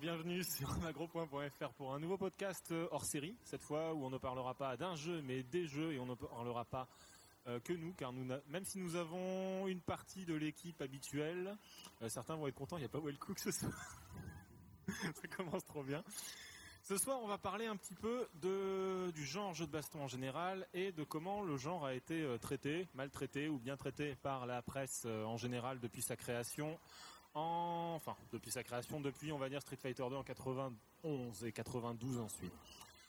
bienvenue sur magro.fr pour un nouveau podcast euh, hors série, cette fois où on ne parlera pas d'un jeu mais des jeux et on ne parlera pas euh, que nous, car nous même si nous avons une partie de l'équipe habituelle, euh, certains vont être contents, il n'y a pas Well Cook ce soir. Ça commence trop bien. Ce soir, on va parler un petit peu de, du genre jeu de baston en général et de comment le genre a été traité, maltraité ou bien traité par la presse en général depuis sa création enfin, depuis sa création, depuis, on va dire, Street Fighter 2 en 91 et 92 ensuite.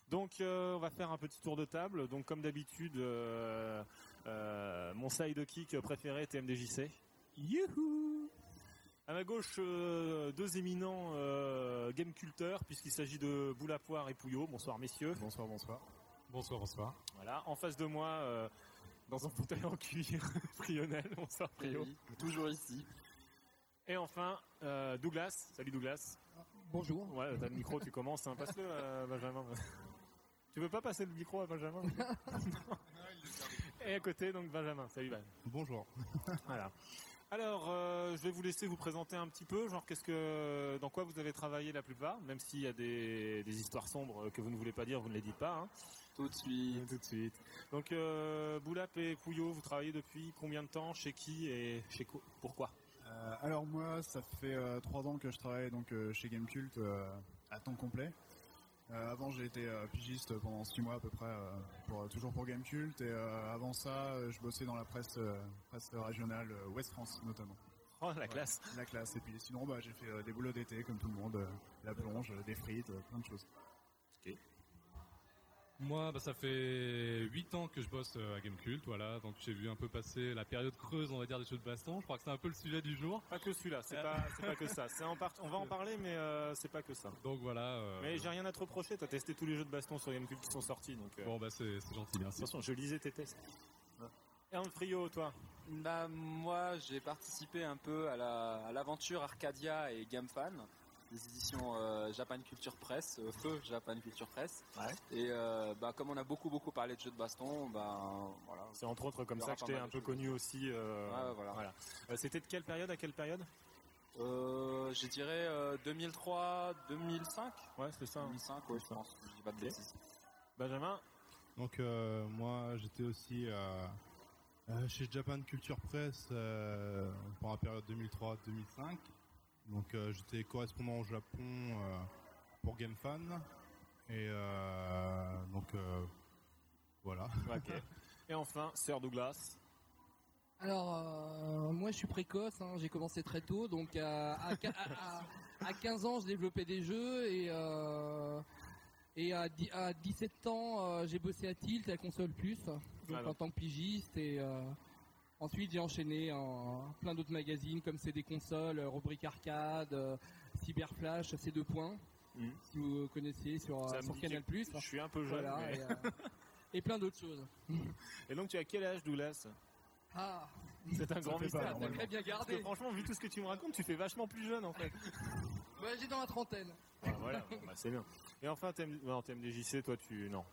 Donc euh, on va faire un petit tour de table. Donc comme d'habitude, euh, euh, mon side kick préféré TMDJC. Youhou À ma gauche, deux éminents game culteurs, puisqu'il s'agit de Boula Poire et Pouillot. Bonsoir messieurs. Bonsoir, bonsoir. Bonsoir, bonsoir. Voilà, en face de moi, dans un fauteuil en cuir, Frionnel. Bonsoir Frio. toujours ici. Et enfin, euh, Douglas. Salut Douglas. Bonjour. Ouais, t'as le micro, tu commences. Hein. Passe-le à Benjamin. tu veux pas passer le micro à Benjamin? Et à côté, donc Benjamin. Salut Ben. Bonjour. voilà. Alors, euh, je vais vous laisser vous présenter un petit peu, genre qu'est-ce que, dans quoi vous avez travaillé la plupart, même s'il y a des, des, histoires sombres que vous ne voulez pas dire, vous ne les dites pas. Hein. Tout de suite. Tout de suite. Donc, euh, Boulap et Pouillot, vous travaillez depuis combien de temps, chez qui et chez quoi? Pourquoi? Euh, alors moi, ça fait euh, trois ans que je travaille donc euh, chez Gamecult à temps complet. avant, j'ai été pigiste pendant six mois à peu près, pour, toujours pour Gamecult. Et avant ça, je bossais dans la presse, presse régionale Ouest France notamment. Oh la classe La classe. Et puis sinon, bah, j'ai fait des boulots d'été comme tout le monde, la plonge, des frites, plein de choses. Ok. Moi, bah, ça fait 8 ans que je bosse euh, à Gamecult, voilà. Donc j'ai vu un peu passer la période creuse, on va dire, des jeux de baston. Je crois que c'est un peu le sujet du jour. Pas que celui-là, c'est pas, c'est pas que ça. C'est en part... on va en parler, mais euh, c'est pas que ça. Donc voilà. Euh... Mais j'ai rien à te reprocher. T'as testé tous les jeux de baston sur Gamecult qui sont sortis, donc. Euh. Bon bah c'est, gentil, merci. Attention, je lisais tes tests. Et en frio, toi Bah moi, j'ai participé un peu à la, à l'aventure Arcadia et GameFan des éditions euh, Japan Culture Press, euh, feu Japan Culture Press. Ouais. Et euh, bah, comme on a beaucoup beaucoup parlé de jeux de baston, bah, voilà. C'est entre autres comme ça que j'étais un peu connu aussi. Ouais, voilà. voilà. C'était de quelle période à quelle période? Euh, je dirais 2003, 2005. Ouais, c'est ça. 2005, ouais, je pense. Je dis pas de bêtises. Benjamin? Donc moi, j'étais aussi chez Japan Culture Press pour la période 2003-2005. Donc euh, j'étais correspondant au Japon euh, pour GameFan. Et euh, donc voilà. Et enfin, Sir Douglas. Alors, moi je suis précoce, hein, j'ai commencé très tôt, donc à, à, 15 ans je développais des jeux. Et, et à, à 17 ans j'ai bossé à Tilt, à Console Plus, donc en tant que pigiste. Et Ensuite, j'ai enchaîné en plein d'autres magazines comme c'est des consoles, euh, rubrique arcade, euh, Cyberflash, c'est deux points. Mm. Si vous connaissez sur, euh, sur Canal+. Je suis un peu jeune. et, plein d'autres choses. Et donc, tu as quel âge, Douglas? Ah, c'est un grand mystère. T'as très bien gardé. franchement, vu tout ce que tu me racontes, tu fais vachement plus jeune en fait. j'ai dans la trentaine. Ah, voilà, bah, c'est bien. Et enfin, thème, non, JC, toi, tu non.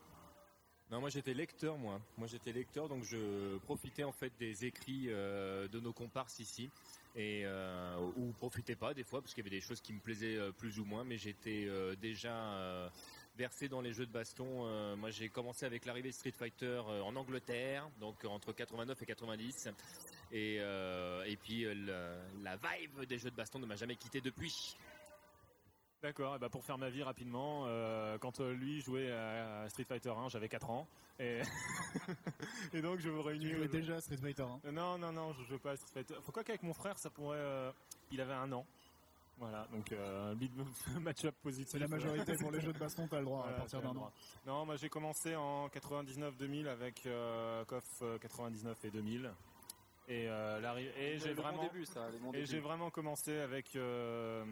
Non, moi j'étais lecteur, moi. Moi j'étais lecteur, donc je profitais en fait des écrits euh, de nos comparses ici, et euh, ou profitais pas des fois parce qu'il y avait des choses qui me plaisaient euh, plus ou moins, mais j'étais euh, déjà versé dans les jeux de baston. moi j'ai commencé avec l'arrivée de Street Fighter en Angleterre, donc entre 89 et 90, et et puis la vibe des jeux de baston ne m'a jamais quitté depuis. D'accord, et bah pour faire ma vie rapidement, euh, quand euh, lui jouait à Street Fighter 1, j'avais 4 ans. Et, et donc je me réunis. Tu jouais déjà à Street Fighter 1 Non, non, non, je jouais pas à Street Fighter. Pourquoi qu'avec mon frère, ça pourrait. Euh, il avait un an. Voilà, donc euh, match-up positif. C'est la majorité pour les jeux de baston, t'as le droit à partir d'un an. Non, moi j'ai commencé en 99-2000 avec euh, KOF 99 et 2000. Et, euh, et j'ai vraiment début, ça, et j'ai vraiment commencé avec euh,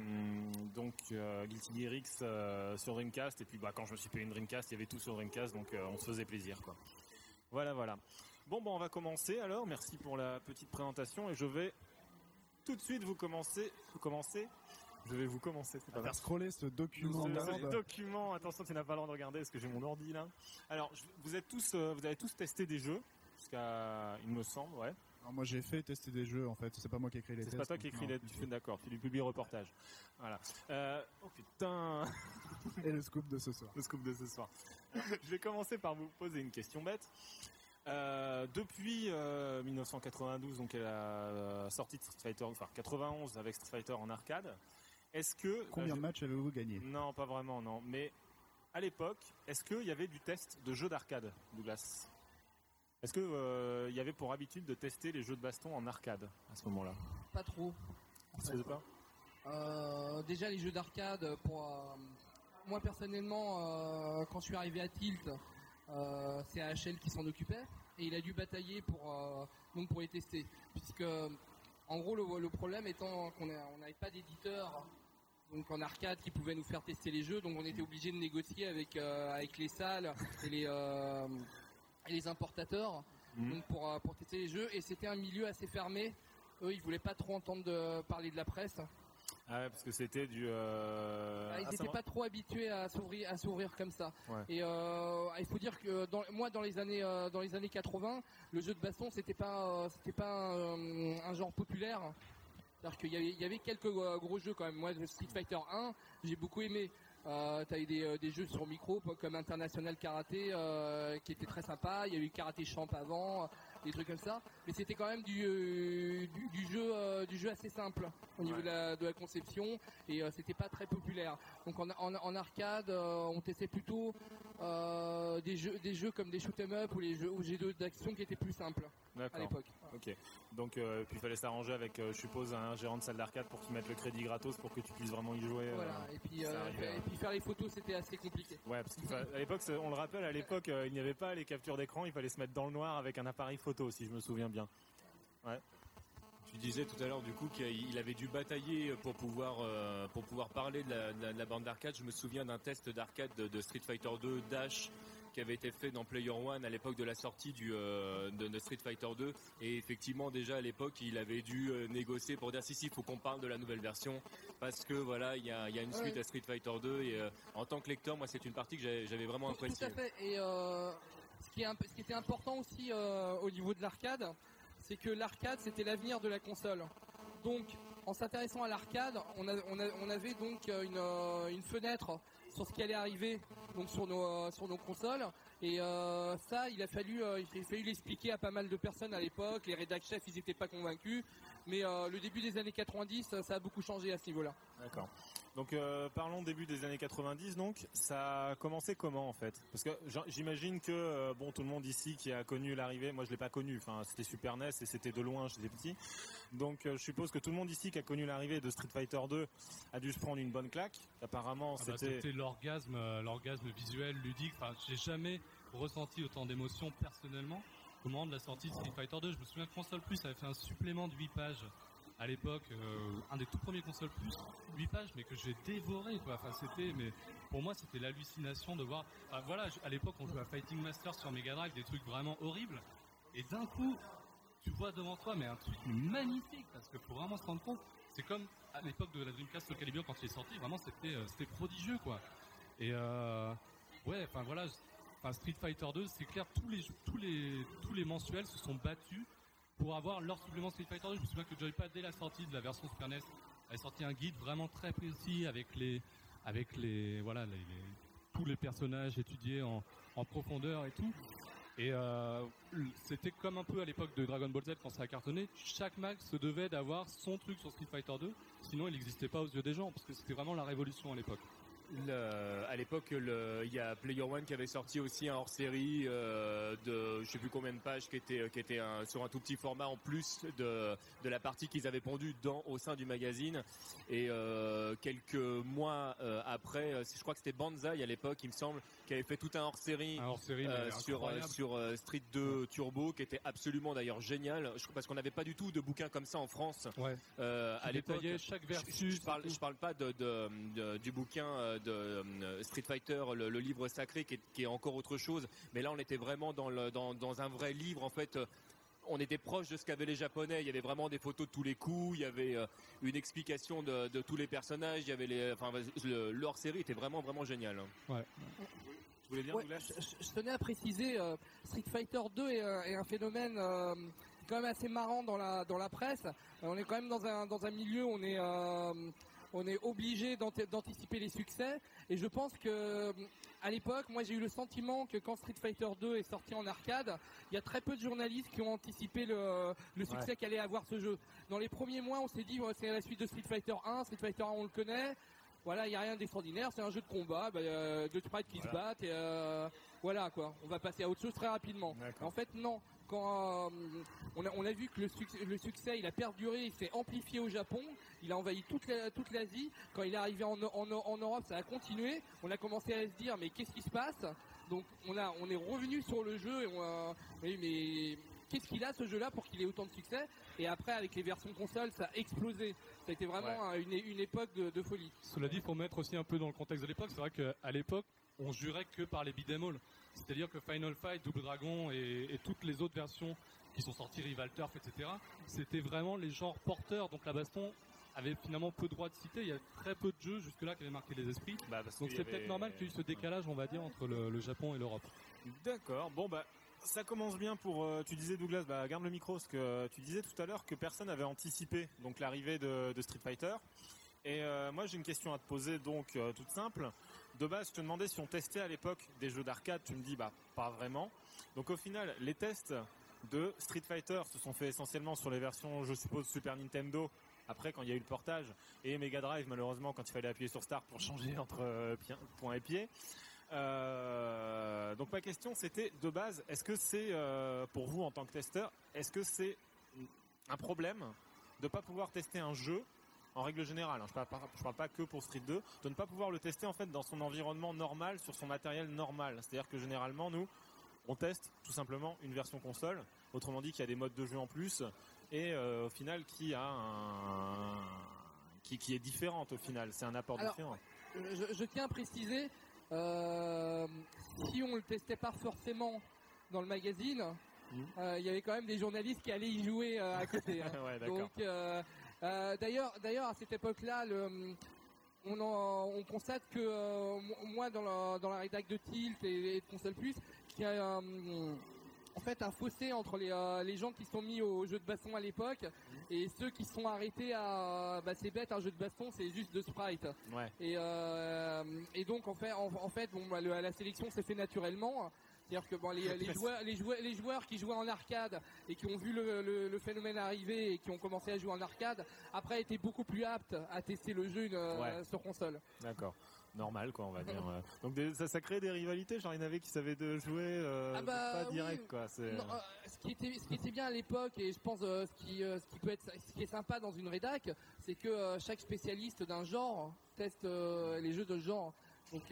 donc euh, Guilty Gear X euh, sur Dreamcast et puis bah quand je me suis payé une Dreamcast, il y avait tout sur Dreamcast donc euh, on se faisait plaisir quoi. Voilà voilà. Bon bon on va commencer alors. Merci pour la petite présentation et je vais tout de suite vous commencer vous commencer je vais vous commencer. C'est pas faire scroller ce document. Ce, document. Attention, tu n'as pas le droit de regarder parce que j'ai mon ordi là. Alors, vous êtes tous, vous avez tous testé des jeux jusqu'à, il me semble, ouais moi j'ai fait tester des jeux en fait, c'est pas moi qui écris les tests. C'est pas toi qui écris les tests, d'accord, tu publies reportage. Voilà. Euh, ok, putain Et le scoop de ce soir. le scoop de ce soir. Je vais commencer par vous poser une question bête. Euh, depuis euh, 1992, donc la euh, sortie de Street Fighter, enfin 91 avec Street Fighter en arcade, est-ce que Combien euh, de matchs avez-vous gagné? Non, pas vraiment, non. Mais à l'époque, est-ce qu'il y avait du test de jeux d'arcade, Douglas? Est-ce qu'il y avait pour habitude de tester les jeux de baston en arcade à ce moment-là? Pas trop. Ça se faisait pas? Euh, déjà les jeux d'arcade pour euh, moi personnellement euh, quand je suis arrivé à Tilt euh, c'est AHL qui s'en occupait et il a dû batailler pour euh, donc pour les tester. Puisque en gros le, le problème étant qu'on n'avait pas d'éditeur donc en arcade qui pouvait nous faire tester les jeux donc on était obligé de négocier avec euh, avec les salles et les euh, et les importateurs Mhm. donc pour euh, pour tester les jeux et c'était un milieu assez fermé eux ils voulaient pas trop entendre de, parler de la presse Ah ouais, parce que c'était du. euh, ah, ils ah, n'étaient va- pas trop habitués à s'ouvrir, à s'ouvrir comme ça. Ouais. Et euh, il faut dire que dans, moi, dans les années, euh, dans les années 80, le jeu de baston, c'était pas, c'était pas un genre populaire. C'est-à-dire qu'il y avait, il y avait quelques gros jeux quand même. Moi, le Street Fighter 1, j'ai beaucoup aimé. Euh, T'as eu des, euh, des jeux sur micro comme International Karaté euh, qui était très sympa. Il y a eu Karaté Champ avant, des trucs comme ça. Mais c'était quand même du, euh, du, du jeu, du jeu assez simple au niveau Ouais. de, la, de la conception et c'était pas très populaire. Donc en, en, en arcade, on testait plutôt euh, des jeux, des jeux comme des shoot 'em up ou les jeux ou jeux d'action qui étaient plus simples à l'époque. Ok. Donc, euh, puis il fallait s'arranger avec, euh, je suppose, un gérant de salle d'arcade pour te mettre le crédit gratos pour que tu puisses vraiment y jouer. Voilà. Et puis, euh, et ouais. puis faire les photos, c'était assez compliqué. Ouais, parce qu'à l'époque, on le rappelle, à l'époque, il n'y avait pas les captures d'écran, il fallait se mettre dans le noir avec un appareil photo, si je me souviens bien. Tu disais tout à l'heure du coup qu'il il avait dû batailler pour pouvoir euh, pour pouvoir parler de la, de la- de la bande d'arcade. Je me souviens d'un test d'arcade de, de Street Fighter 2 Dash qui avait été fait dans Player One à l'époque de la sortie du euh, de, de Street Fighter 2 et effectivement déjà à l'époque il avait dû euh, négocier pour dire si si faut qu'on parle de la nouvelle version parce que voilà il y a, il y a une suite Ouais. à Street Fighter 2 et euh, en tant que lecteur moi c'est une partie que j'avais vraiment Tout- Tout appréciée. à fait. Et ce, qui est un peu- ce qui était important aussi au niveau de l'arcade, c'est que l'arcade c'était l'avenir de la console. Donc, en s'intéressant à l'arcade, on, avait donc euh, une, euh, une fenêtre sur ce qui allait arriver donc sur nos euh, sur nos consoles. Et ça, il a fallu l'expliquer à pas mal de personnes à l'époque. Les rédac chefs, ils n'étaient pas convaincus. Mais le début des années 90, euh, ça a beaucoup changé à ce niveau-là. D'accord. Donc euh, parlons début des années 90 donc ça a commencé comment en fait? Parce que j'imagine que euh, bon tout le monde ici qui a connu l'arrivée, moi je l'ai pas connu, enfin c'était Super NES et c'était de loin, j'étais petit. Donc euh, je suppose que tout le monde ici qui a connu l'arrivée de Street Fighter 2 a dû se prendre une bonne claque. Apparemment Ah bah, c'était l'orgasme, l'orgasme visuel, ludique. Enfin, j'ai jamais ressenti autant d'émotions personnellement au moment de la sortie de Street Fighter 2. Je me souviens que Console Plus avait fait un supplément de 8 pages à l'époque, euh, un des tout premiers Console Plus, 8 pages, mais que j'ai dévoré. Quoi. Enfin, c'était, mais pour moi, c'était l'hallucination de voir. Voilà, à l'époque, on jouait à Fighting Master sur Mega Drive, des trucs vraiment horribles, et d'un coup, tu vois devant toi, mais un truc magnifique, parce que faut vraiment se rendre compte, c'est comme à l'époque de la Dreamcast Soul Calibur quand il est sorti, vraiment c'était euh, c'était prodigieux quoi. Et euh, ouais, enfin voilà, Street Fighter 2, c'est clair, tous les tous les tous les mensuels se sont battus pour avoir leur supplément Street Fighter 2. Je me souviens que Joypad dès la sortie de la version Super NES avait sorti un guide vraiment très précis avec les avec les voilà tous les personnages étudiés en, en profondeur et tout. Et euh, c'était comme un peu à l'époque de Dragon Ball Z quand ça a cartonné. Chaque mag se devait d'avoir son truc sur Street Fighter 2, sinon il n'existait pas aux yeux des gens parce que c'était vraiment la révolution à l'époque. Le- à l'époque, il y a Player One qui avait sorti aussi un hors-série euh, de je sais plus combien de pages qui était qui était un- sur un tout petit format en plus de de la partie qu'ils avaient pondue dans au sein du magazine. Et euh, quelques mois euh, après, je crois que c'était Banzai à l'époque, il me semble, qui avait fait tout un hors-série. Sur Street 2 Turbo qui était absolument d'ailleurs génial Je- parce qu'on n'avait pas du tout de bouquins comme ça en France Ouais. à l'époque chaque je, versus. je parle, je parle pas de, de- de- du bouquin de euh, Street Fighter, le, le livre sacré, qui est, qui est encore autre chose. Mais là, on était vraiment dans, le, dans, dans un vrai livre. En fait, euh, on était proche de ce qu'avaient les Japonais. Il y avait vraiment des photos de tous les coups. Il y avait euh, une explication de, de tous les personnages. Il y avait les, enfin, le, le hors-série était vraiment, vraiment génial. hein. Tu voulais dire Ouais, Douglas je, tenais à préciser, euh, Street Fighter 2 est, un- est un phénomène euh, quand même assez marrant dans la dans la presse. Euh, on est quand même dans un dans un milieu, on est euh, on est obligé d'anti- d'anticiper les succès. Et je pense que à l'époque, moi j'ai eu le sentiment que quand Street Fighter 2 est sorti en arcade, il y a très peu de journalistes qui ont anticipé le, le succès qu'allait avoir ce jeu. Dans les premiers mois, on s'est dit ouais, c'est la suite de Street Fighter 1, Street Fighter 1 on le connaît. Voilà, il n'y a rien d'extraordinaire, c'est un jeu de combat, bah, euh, deux sprites qui se battent et euh, voilà quoi. On va passer à autre chose très rapidement. En fait, non. Quand euh, on, a, on a vu que le succès, le succès, il a perduré, il s'est amplifié au Japon, il a envahi toute la- toute l'Asie. Quand il est arrivé en, en- en Europe, ça a continué. On a commencé à se dire, mais qu'est-ce qui se passe? Donc, on a, on est revenu sur le jeu et on a, oui, mais qu'est-ce qu'il a ce jeu-là pour qu'il ait autant de succès? Et après, avec les versions console, ça a explosé. Ça a été vraiment un- une, une époque de, de folie. Cela dit, il faut mettre aussi un peu dans le contexte de l'époque. C'est vrai qu'à l'époque, on jurait que par les beat'em. C'est-à-dire que Final Fight, Double Dragon et, et toutes les autres versions qui sont sorties, Rival Turf, etc., c'était vraiment les genres porteurs. Donc la baston avait finalement peu de droits de citer. Il y a très peu de jeux jusque-là qui avaient marqué les esprits. Bah, parce Donc c'est peut-être normal qu'il y ait eu ce décalage, on va dire, entre le, le Japon et l'Europe. D'accord. Bon bah ça commence bien pour. euh, tu disais Douglas, bah garde le micro parce que euh, tu disais tout à l'heure que personne n'avait anticipé donc l'arrivée de, de Street Fighter. Et euh, moi j'ai une question à te poser donc toute simple. De base, je te demandais si on testait à l'époque des jeux d'arcade. Tu me dis bah pas vraiment. Donc au final, les tests de Street Fighter se sont faits essentiellement sur les versions, je suppose, Super Nintendo. Après, quand il y a eu le portage et Mega Drive, malheureusement, quand il fallait appuyer sur Start pour changer entre euh, point et pied. Euh, donc ma question c'était de base, est-ce que c'est euh, pour vous en tant que testeur, est-ce que c'est un problème de pas pouvoir tester un jeu en règle générale, hein, je parle, je parle pas que pour Street 2, de ne pas pouvoir le tester en fait dans son environnement normal, sur son matériel normal. C'est-à-dire que généralement nous, on teste tout simplement une version console, autrement dit qu'il y a des modes de jeu en plus et euh, au final qui a un qui, qui est différente au final, c'est un apport Alors, différent. je, je tiens à préciser, euh, si on le testait pas forcément dans le magazine, Mhm. euh, il y avait quand même des journalistes qui allaient y jouer euh, à côté. hein. ouais. Donc, euh, euh, d'ailleurs, d'ailleurs, à cette époque-là, le, on, en- on constate que euh, mo- moi, dans la, dans la rédac de Tilt et, et de Console Plus, qu'il y a euh, en fait un fossé entre les, euh, les gens qui sont mis au jeu de baston à l'époque et ceux qui sont arrêtés à bah c'est bête un jeu de baston c'est juste de sprite Ouais. et, euh, et donc en fait, en, en fait bon, bah, le- la sélection s'est fait naturellement. C'est-à-dire que bon, les, les joueurs, les, joueurs, les joueurs qui jouaient en arcade et qui ont vu le, le- le phénomène arriver et qui ont commencé à jouer en arcade, après étaient beaucoup plus aptes à tester le jeu euh, Ouais. sur console. D'accord. Normal, quoi, on va dire. euh. Donc des- ça, ça crée des rivalités. Genre, il y en avait qui savaient de jouer Ah euh, bah, pas oui. direct, quoi. C'est... Euh, ce, qui était, ce qui était bien à l'époque, et je pense euh, ce, qui, ce qui peut être, ce qui est sympa dans une rédac, c'est que chaque spécialiste d'un genre teste les jeux de genre. Donc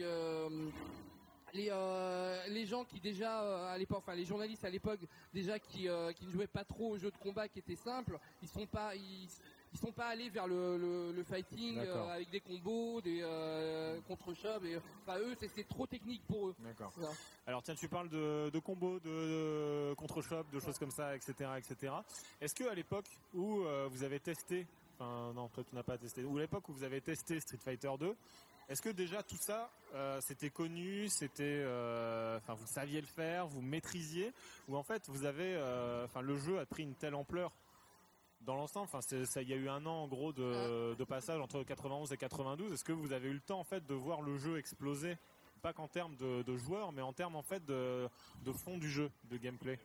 les, euh, les gens qui déjà euh, à l'époque, enfin les journalistes à l'époque déjà qui, euh, qui ne jouaient pas trop aux jeux de combat qui étaient simples, ils sont pas ils, ils sont pas allés vers le, le, le fighting euh, avec des combos, des euh, contre-chops. Et, enfin eux, c'est- c'est trop technique pour eux. D'accord. Voilà. Alors tiens, tu parles de, de combos, de, de contre-shop, de choses comme ça, etc., etc. Est-ce que à l'époque où euh, vous avez testé, enfin non, toi tu n'as pas testé, ou l'époque où vous avez testé Street Fighter 2, est-ce que déjà tout ça, euh, c'était connu, c'était, euh, enfin vous saviez le faire, vous maîtrisiez, ou en fait vous avez, euh, enfin le jeu a pris une telle ampleur dans l'ensemble, enfin ça, il y a eu un an en gros de, de passage entre 91 et 92. Est-ce que vous avez eu le temps en fait de voir le jeu exploser, pas qu'en termes de, de joueurs, mais en termes en fait de, de fond du jeu, de gameplay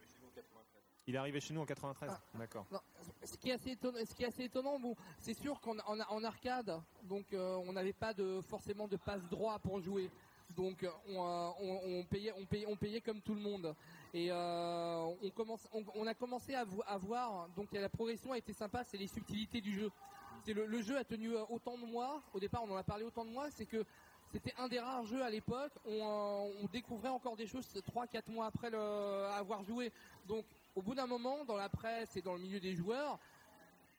Il est arrivé chez nous en 93. D'accord. Non, ce qui est assez étonnant, ce qui est assez étonnant bon, c'est sûr qu'en en, en arcade, donc euh, on n'avait pas de forcément de passe droit pour jouer. Donc euh, on, euh, on- on payait, on payait, on payait comme tout le monde. Et euh, on commence, on, on a commencé à, vo- à voir. Donc la progression a été sympa, c'est les subtilités du jeu. C'est le, le jeu a tenu autant de mois. Au départ, on en a parlé autant de mois, c'est que c'était un des rares jeux à l'époque. On, on découvrait encore des choses 3-4 mois après le, avoir joué. Donc au bout d'un moment, dans la presse et dans le milieu des joueurs,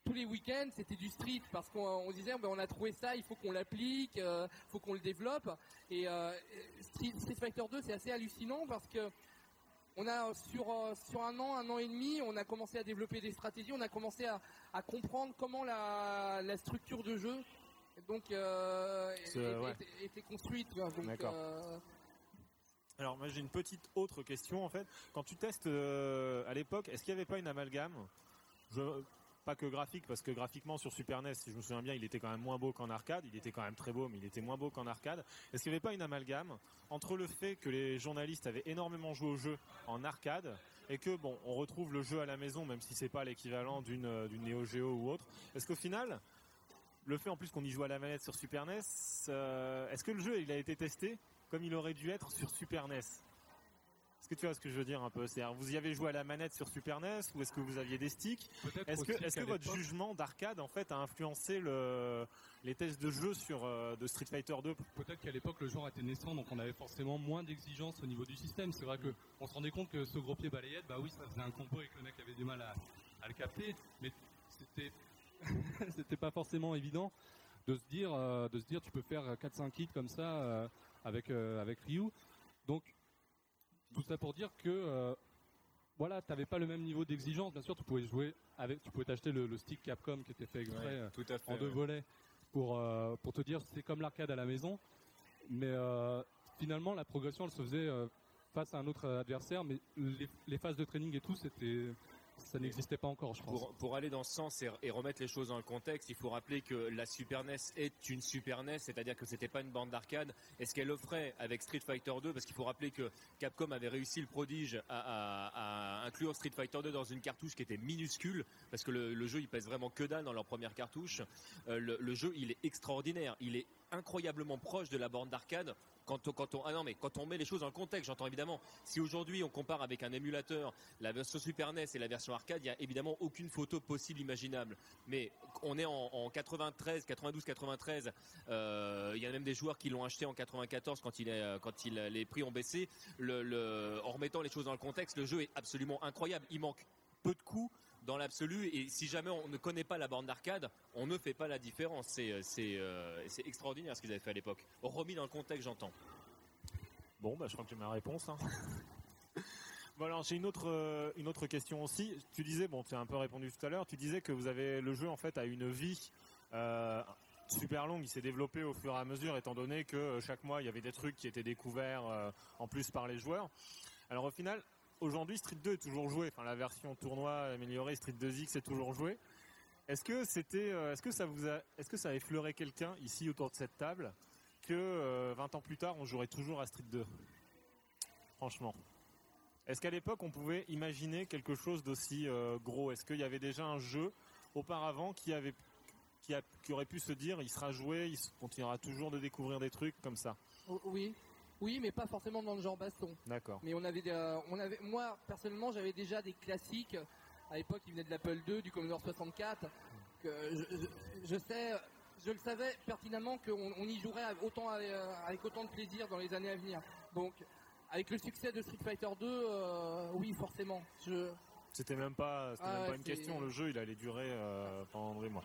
tous les week-ends, c'était du street parce qu'on on disait ben, on a trouvé ça, il faut qu'on l'applique, il faut qu'on le développe. Et euh, street, Street Fighter 2, c'est assez hallucinant parce que on a sur euh, sur un an, un an et demi, on a commencé à développer des stratégies, on a commencé à, à comprendre comment la, la structure de jeu donc euh, était, ouais. était- était construite. Donc, euh, Alors moi j'ai une petite autre question en fait. Quand tu testes euh, à l'époque, est-ce qu'il n'y avait pas une amalgame? Pas que graphique, parce que graphiquement sur Super NES, si je me souviens bien, il était quand même moins beau qu'en arcade. Il était quand même très beau, mais il était moins beau qu'en arcade. Est-ce qu'il n'y avait pas une amalgame entre le fait que les journalistes avaient énormément joué au jeu en arcade et que bon, on retrouve le jeu à la maison, même si c'est pas l'équivalent d'une euh, d'une Neo Geo ou autre? Est-ce qu'au final, le fait en plus qu'on y joue à la manette sur Super NES, euh, est-ce que le jeu il a été testé? Comme il aurait dû être sur Super NES Est-ce que tu vois ce que je veux dire un peu? C'est-à-dire, vous y avez joué à la manette sur Super NES ou est-ce que vous aviez des sticks? Est-ce que, est-ce votre jugement d'arcade en fait a influencé le, les tests de jeu sur euh, de Street Fighter 2 Peut-être qu'à l'époque le genre était naissant, donc on avait forcément moins d'exigences au niveau du système. C'est vrai que on se rendait compte que ce gros pied balayette, bah oui, ça faisait un combo et que le mec avait du mal à, à le capter, mais c'était c'était pas forcément évident de se dire euh, de se dire tu peux faire 4-5 hits comme ça euh, avec euh, avec Ryu. Donc tout ça pour dire que euh, voilà, t'avais pas le même niveau d'exigence. Bien sûr, tu pouvais jouer avec, tu pouvais t'acheter le, le stick Capcom qui était fait exprès. euh, Tout à fait. en deux ouais. volets pour euh, pour te dire c'est comme l'arcade à la maison mais euh, finalement la progression elle se faisait euh, face à un autre adversaire mais les, les phases de training et tout c'était ça n'existait pas encore je pense Pour, aller dans ce sens et, et remettre les choses dans le contexte, il faut rappeler que la Super NES est une Super NES, c'est-à-dire que c'était pas une bande d'arcade. Et ce qu'elle offrait avec Street Fighter 2, parce qu'il faut rappeler que Capcom avait réussi le prodige à, inclure Street Fighter 2 dans une cartouche qui était minuscule, parce que le, le jeu il pèse vraiment que dalle dans leur première cartouche. Euh, le, le jeu il est extraordinaire, il est incroyablement proche de la borne d'arcade. Quand on, quand ah non mais quand on met les choses dans le contexte, j'entends évidemment. Si aujourd'hui on compare avec un émulateur la version Super NES et la version arcade, il y a évidemment aucune photo possible imaginable. Mais on est en, en 93, 92, 93. euh, il y a même des joueurs qui l'ont acheté en 94 quand euh, quand les prix ont baissé. En remettant les choses dans le contexte, le jeu est absolument incroyable. Il manque peu de coups dans l'absolu et si jamais on ne connaît pas la borne d'arcade, on ne fait pas la différence. C'est euh, euh, c'est extraordinaire ce qu'ils avaient fait à l'époque. Remis dans le contexte, j'entends. Bon, bah, je crois que j'ai ma réponse. hein. bon, alors j'ai une autre, euh, une autre question aussi. Tu disais, bon, tu as un peu répondu tout à l'heure, tu disais que vous avez le jeu en fait a une vie super longue. Il s'est développé au fur et à mesure, étant donné que chaque mois il y avait des trucs qui étaient découverts en plus par les joueurs. Alors au final, aujourd'hui Street 2 est toujours joué. Enfin, la version tournoi améliorée Street 2X est toujours joué. Est-ce que c'était, euh, est-ce que ça vous a, est-ce que ça a effleuré quelqu'un ici autour de cette table que euh, 20 ans plus tard, on jouerait toujours à Street 2 Franchement. Est-ce qu'à l'époque, on pouvait imaginer quelque chose d'aussi euh, gros? Est-ce qu'il y avait déjà un jeu auparavant qui avait qui, aurait pu se dire il sera joué, il continuera toujours de découvrir des trucs comme ça? O- Oui, oui, mais pas forcément dans le genre baston. D'accord. Mais on avait, des, euh, on avait, moi personnellement, j'avais déjà des classiques. À l'époque, ils venaient de l'Apple II, du Commodore 64. Que je, je- je sais, je le savais pertinemment qu'on on y jouerait autant avec, euh, avec autant de plaisir dans les années à venir. Donc, avec le succès de Street Fighter 2, euh, oui, forcément. Je, C'était même pas, c'était Ah même ouais, pas une question. Le jeu, il allait durer euh, pendant des mois.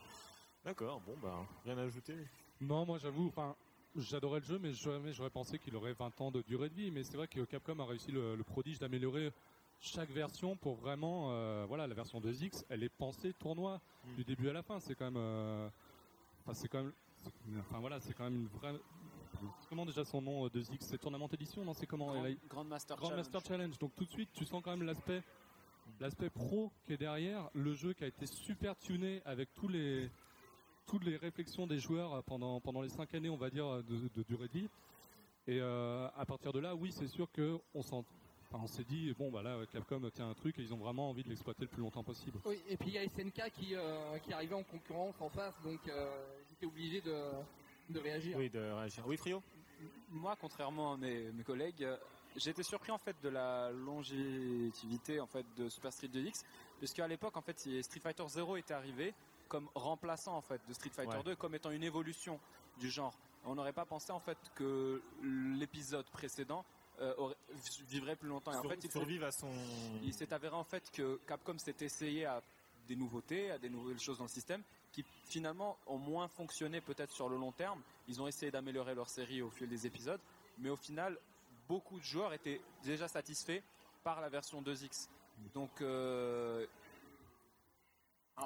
D'accord. Bon, bah, rien à ajouter. non moi j'avoue enfin j'adorais le jeu mais jamais j'aurais pensé qu'il aurait 20 ans de durée de vie mais c'est vrai que Capcom a réussi le, le prodige d'améliorer chaque version pour vraiment euh, voilà la version 2X elle est pensée tournoi Mm. du début à la fin c'est quand même euh, enfin c'est quand même enfin voilà c'est quand même une vraie comment déjà son nom euh, 2X c'est Tournament Edition non c'est comment Grand, elle a- Grand Master Grand Challenge. Master Challenge. Donc tout de suite, tu sens quand même l'aspect, l'aspect pro qui est derrière, le jeu qui a été super tuné avec tous les, toutes les réflexions des joueurs pendant pendant les cinq années, on va dire, de, de durée de vie. Et euh, à partir de là, oui, c'est sûr que on s'en, on s'est dit bon bah là Capcom tient un truc et ils ont vraiment envie de l'exploiter le plus longtemps possible. oui, et puis il y a SNK qui, euh, qui arrivait en concurrence en face, donc euh, j'étais obligé de, de réagir. Oui, de réagir. Oui, Frio? Moi, contrairement à mes, mes collègues, euh, j'ai été surpris en fait de la longévité en fait de Super Street 2X, puisque à l'époque en fait Street Fighter 0 était arrivé comme remplaçant en fait de Street Fighter Ouais. 2, comme étant une évolution du genre. On n'aurait pas pensé en fait que l'épisode précédent euh, aurait- vivrait plus longtemps. Et en fait, il s'est- survive à son. il s'est avéré en fait que Capcom s'est essayé à des nouveautés, à des nouvelles choses dans le système qui finalement ont moins fonctionné peut-être sur le long terme. Ils ont essayé d'améliorer leur série au fil des épisodes, mais au final, beaucoup de joueurs étaient déjà satisfaits par la version 2X. Donc euh,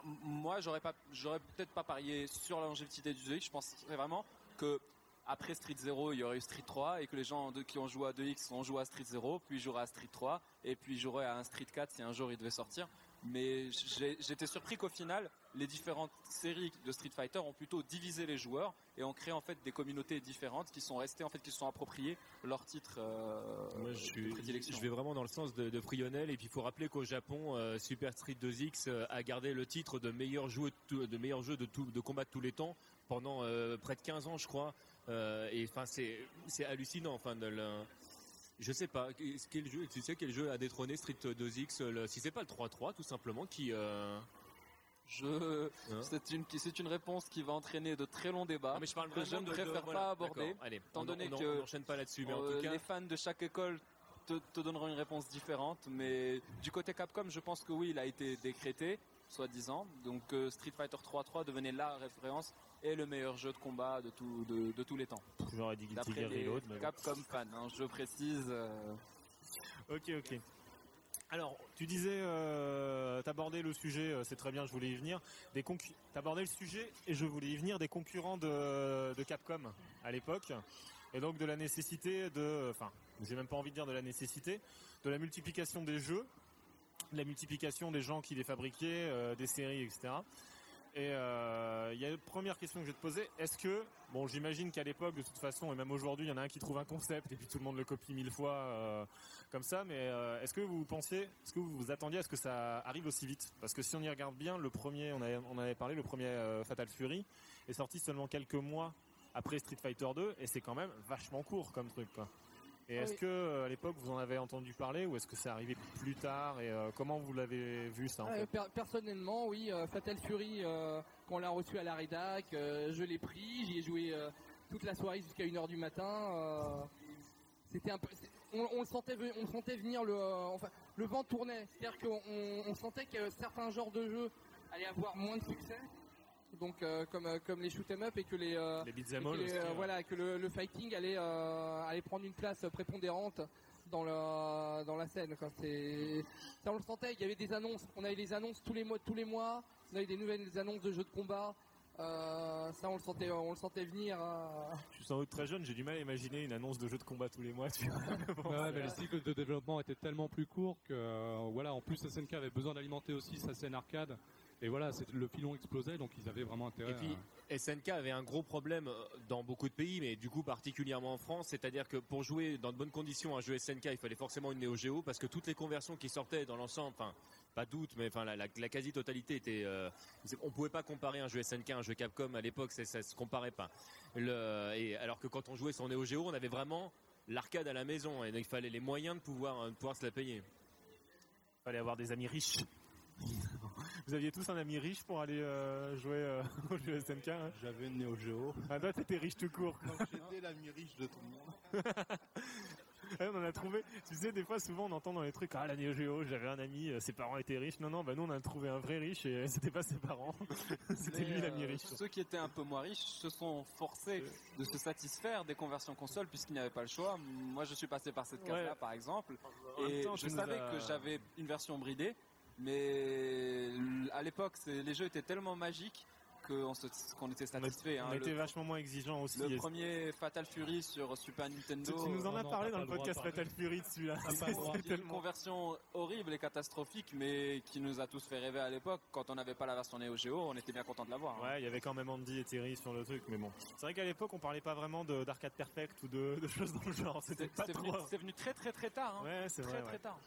moi, j'aurais pas, j'aurais peut-être pas parié sur la longévité du 2X. Je penserais vraiment que après Street 0, il y aurait eu Street 3 et que les gens qui ont joué à 2X ont joué à Street 0, puis joueraient à Street 3 et puis joueraient à un Street 4 si un jour il devait sortir. Mais j'étais surpris qu'au final, les différentes séries de Street Fighter ont plutôt divisé les joueurs et ont créé en fait des communautés différentes qui sont restées en fait qui se sont appropriées leur titre euh, Moi, je, de suis- prédilection. je vais vraiment dans le sens de, de Frionel et puis il faut rappeler qu'au Japon, euh, Super Street 2X euh, a gardé le titre de meilleur jeu de, tout- de meilleur jeu de, tout- de combat de tous les temps pendant près de 15 ans, je crois. Et enfin, c'est c'est hallucinant. Enfin, de le- je sais pas quel jeu. Tu sais quel jeu a détrôné Street 2X le- Si c'est pas le 3-3, tout simplement, qui Je, Hein c'est une, c'est une réponse qui va entraîner de très longs débats. Mais je parle que je ne de- de- préfère voilà, pas aborder. Allez, étant donné on que, on n'enchaîne pas là-dessus, mais en Euh, tout cas, les fans de chaque école te, te donneront une réponse différente, mais du côté Capcom, je pense que oui, il a été décrété, soi-disant. Donc euh, Street Fighter 3.3 devenait la référence et le meilleur jeu de combat de, tout, de, de tous les temps. J'aurais dit Guilty Gear Reload, mais. Capcom fans, hein, je précise. euh, Ok, ok. Alors, tu disais, euh, t'abordais le sujet, euh, c'est très bien, je voulais y venir. Des t'abordais le sujet et je voulais y venir des concurrents de, de Capcom à l'époque, et donc de la nécessité de, enfin, j'ai même pas envie de dire de la nécessité, de la multiplication des jeux, de la multiplication des gens qui les fabriquaient, euh, des séries, etc. Et euh, il y a une première question que je vais te poser. Est-ce que, bon, j'imagine qu'à l'époque, de toute façon, et même aujourd'hui, il y en a un qui trouve un concept et puis tout le monde le copie mille fois euh, comme ça. Mais euh, est-ce que vous pensiez, est-ce que vous vous attendiez à ce que ça arrive aussi vite? Parce que si on y regarde bien, le premier, on, avait, avait parlé, le premier Fatal Fury est sorti seulement quelques mois après Street Fighter 2 et c'est quand même vachement court comme truc. Quoi. Et est-ce oui. que euh, à l'époque vous en avez entendu parler ou est-ce que c'est arrivé plus tard et euh, comment vous l'avez vu ça en Euh, fait? per- personnellement, oui, euh, Fatal Fury, euh, quand on l'a reçu à la rédac, je l'ai pris, j'y ai joué toute la soirée jusqu'à 1h du matin. c'était un peu, on, sentait, on sentait venir le, enfin, le vent tournait. C'est-à-dire qu'on on- on sentait que certains genres de jeux allaient avoir moins de succès. Donc euh, comme euh, comme les shoot 'em up et que les euh, Les et beat'em que all les, aussi, euh, ouais. voilà que le, le fighting allait euh, allait prendre une place prépondérante dans le dans la scène quoi. C'est ça on le sentait. Il y avait des annonces. On avait les annonces tous les mois tous les mois. On avait des nouvelles annonces de jeux de combat. Euh, ça on le sentait on le sentait venir. euh. Je suis sans doute très jeune, j'ai du mal à imaginer une annonce de jeu de combat tous les mois. Tu vois. Bon, Ouais, mais les cycles de développement étaient tellement plus courts que euh, voilà, en plus SNK avait besoin d'alimenter aussi sa scène arcade. Et voilà, le filon explosait, donc ils avaient vraiment intérêt. Et puis, SNK avait un gros problème euh, dans beaucoup de pays, mais du coup particulièrement en France, c'est-à-dire que pour jouer dans de bonnes conditions un jeu SNK, il fallait forcément une Neo Geo parce que toutes les conversions qui sortaient dans l'ensemble, enfin pas doute, mais enfin la, la- la quasi-totalité était, euh, on pouvait pas comparer un jeu SNK, un jeu Capcom à l'époque, ça, ça se comparait pas. Le, et alors que quand on jouait sur Neo Geo, on avait vraiment l'arcade à la maison et donc il fallait les moyens de pouvoir euh, de pouvoir se la payer. fallait avoir des amis riches. Vous aviez tous un ami riche pour aller euh, jouer euh, au jeu SNK hein J'avais une Neo Geo. Ah toi t'étais riche tout court. j'étais l'ami riche de tout le monde. Ouais, on en a trouvé. Tu sais, des fois, souvent, on entend dans les trucs, ah, la Neo Geo, j'avais un ami, euh, ses parents étaient riches. Non, non, bah nous, on a trouvé un vrai riche et c'était pas ses parents. c'était lui l'ami euh, riche. Ceux qui étaient un peu moins riches se sont forcés de se satisfaire des conversions consoles puisqu'ils n'avaient pas le choix. Moi, je suis passé par cette case-là, Ouais. par exemple, En et temps, je savais que j'avais une version bridée, mais à l'époque, les jeux étaient tellement magiques qu'on était satisfait. On hein. était Le, vachement moins exigeants aussi. le Et- premier Fatal Fury sur Super Tu, Nintendo. tu nous en as parlé dans le podcast. Fatal Fury de celui-là. C'était une conversion horrible et catastrophique, mais qui nous a tous fait rêver à l'époque. Quand on n'avait pas la version Neo Geo, on était bien content de l'avoir. hein. Ouais, il y avait quand même Andy et Terry sur le truc, mais bon. C'est vrai qu'à l'époque, on parlait pas vraiment de- d'arcade perfect ou de, de choses dans le genre. C'était C'est pas trop. venu, c'est venu très très très tard. hein. Ouais, c'est très vrai. très ouais. tard.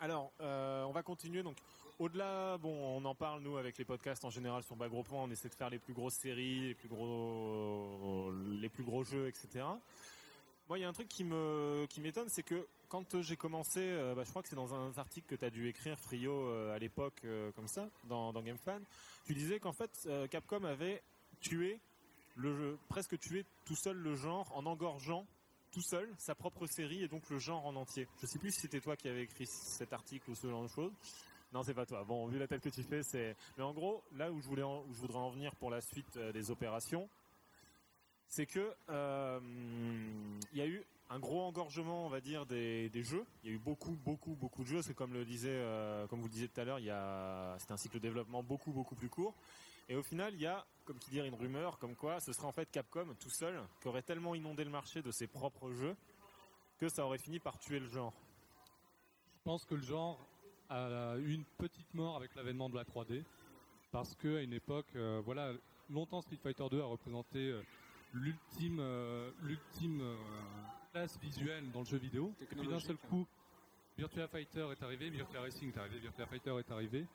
Alors, euh, on va continuer. Donc, au-delà, bon, on en parle nous avec les podcasts en général sur Bas Gros Point. On essaie de faire les plus grosses séries, les plus gros, les plus gros jeux, etc. Moi, il y a un truc qui me, qui m'étonne, c'est que quand j'ai commencé, euh, bah, je crois que c'est dans un article que tu as dû écrire, Frio, euh, à l'époque, comme ça, dans, dans GameFan, tu disais qu'en fait, Capcom avait tué le jeu, presque tué tout seul le genre en engorgeant tout seul sa propre série et donc le genre en entier. Je sais plus si c'était toi qui avais écrit cet article ou ce genre de choses. Non, c'est pas toi. Bon, vu la tête que tu fais, c'est. Mais en gros, là où je voulais, en- où je voudrais en venir pour la suite euh, des opérations, c'est que euh, il y a eu un gros engorgement, on va dire, des, jeux. Il y a eu beaucoup, beaucoup, beaucoup de jeux. Parce comme le disait, euh, comme vous le disiez tout à l'heure, il y a, c'est un cycle de développement beaucoup, beaucoup plus court. Et au final, il y a, comme qui dire, une rumeur comme quoi ce serait en fait Capcom tout seul qui aurait tellement inondé le marché de ses propres jeux que ça aurait fini par tuer le genre. Je pense que le genre a eu une petite mort avec l'avènement de la 3D. parce que à une époque, euh, voilà, longtemps Street Fighter 2 a représenté euh, l'ultime, euh, l'ultime euh, classe visuelle dans le jeu vidéo. Et puis d'un seul coup, Virtua Fighter est arrivé, Virtua Racing est arrivé, Virtua Fighter est arrivé,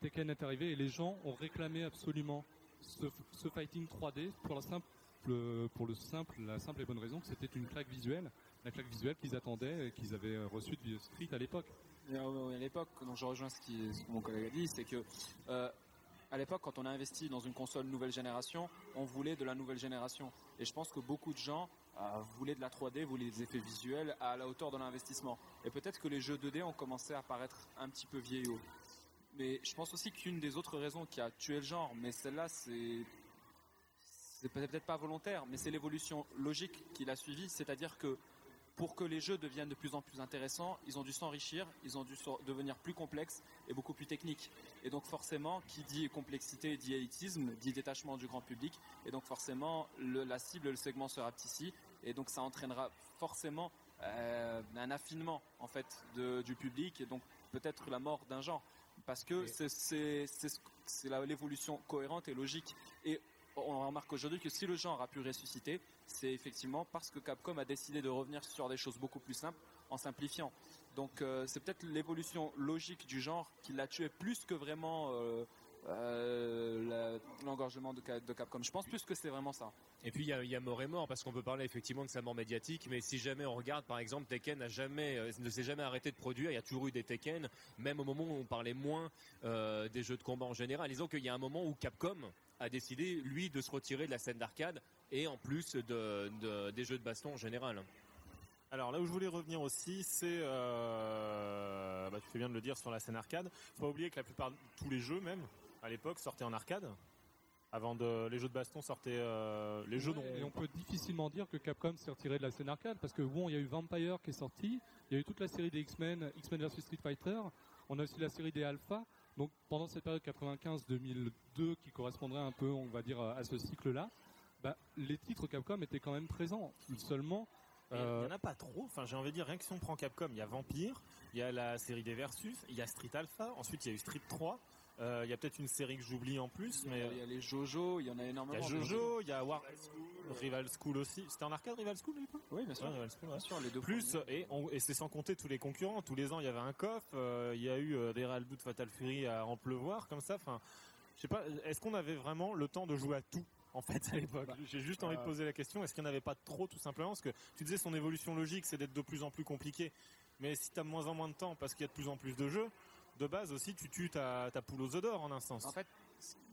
Tekken est arrivé, et les gens ont réclamé absolument ce, fighting 3D pour la simple, pour le simple, la simple et bonne raison que c'était une claque visuelle, la claque visuelle qu'ils attendaient et qu'ils avaient reçue de Street à l'époque. Euh, à l'époque, donc je rejoins ce que mon collègue a dit, c'est que euh, à l'époque, quand on a investi dans une console nouvelle génération, on voulait de la nouvelle génération. Et je pense que beaucoup de gens euh, voulaient de la 3D, voulaient des effets visuels à la hauteur de l'investissement. Et peut-être que les jeux 2D ont commencé à paraître un petit peu vieillots. Mais je pense aussi qu'une des autres raisons qui a tué le genre, mais celle-là, c'est c'est peut-être pas volontaire, mais c'est l'évolution logique qu'il a suivie, c'est-à-dire que pour que les jeux deviennent de plus en plus intéressants, ils ont dû s'enrichir, ils ont dû devenir plus complexes et beaucoup plus techniques. Et donc forcément, qui dit complexité dit élitisme, dit détachement du grand public, et donc forcément, le- la cible, le segment sera petit, et donc ça entraînera forcément euh, un affinement en fait du public, et donc peut-être la mort d'un genre, parce que c'est- l'évolution cohérente et logique. Et on remarque aujourd'hui que si le genre a pu ressusciter, c'est effectivement parce que Capcom a décidé de revenir sur des choses beaucoup plus simples en simplifiant. Donc euh, c'est peut-être l'évolution logique du genre qui l'a tué plus que vraiment euh, euh, l'engorgement de, de Capcom. Je pense plus que c'est vraiment ça. Et puis il y a, a mort et mort parce qu'on peut parler effectivement de sa mort médiatique, mais si jamais on regarde par exemple Tekken n'a jamais, euh, ne s'est jamais arrêté de produire, il y a toujours eu des Tekken, même au moment où on parlait moins euh, des jeux de combat en général. Disons qu'il y a un moment où Capcom a décidé lui de se retirer de la scène d'arcade et en plus de, de- des jeux de baston en général. Alors là où je voulais revenir aussi, c'est, euh, bah, tu fais bien de le dire sur la scène arcade. Faut pas oublier que la plupart, tous les jeux même, à l'époque, sortaient en arcade. Avant de, les jeux de baston sortaient, euh, les jeux dont Et on peut difficilement dire que Capcom s'est retiré de la scène arcade parce que bon, il y a eu Vampire qui est sorti, il y a eu toute la série des X-Men, X-Men vs Street Fighter, on a aussi la série des Alpha. Donc pendant cette période 95-2002 qui correspondrait un peu, on va dire, à ce cycle-là, bah, les titres Capcom étaient quand même présents. Seulement, Il euh, n'y en a pas trop. Enfin, j'ai envie de dire, rien que si on prend Capcom, il y a Vampire, il y a la série des Versus, il y a Street Alpha, ensuite il y a eu Street 3, euh, il y a peut-être une série que j'oublie en plus, Il y, mais a, il y a les Jojo, il y en a il y énormément. a Jojo, il y a War... Rival School aussi. C'était en arcade Rival School à l'époque? Oui, bien sûr. Ouais, Rival School, ouais. Bien sûr, les deux Plus, premiers. et, on- et c'est sans compter tous les concurrents. Tous les ans, il y avait un coff, euh, il y a eu euh, des Real Boot Fatal Fury à en pleuvoir, comme ça. Enfin, je sais pas, est-ce qu'on avait vraiment le temps de jouer à tout en fait à l'époque? J'ai juste envie de poser la question, est-ce qu'il n'y en avait pas trop tout simplement? Parce que tu disais son évolution logique, c'est d'être de plus en plus compliqué. Mais si tu as de moins en moins de temps parce qu'il y a de plus en plus de jeux, de base aussi, tu tues ta, ta poule aux œufs d'or en un sens. En fait,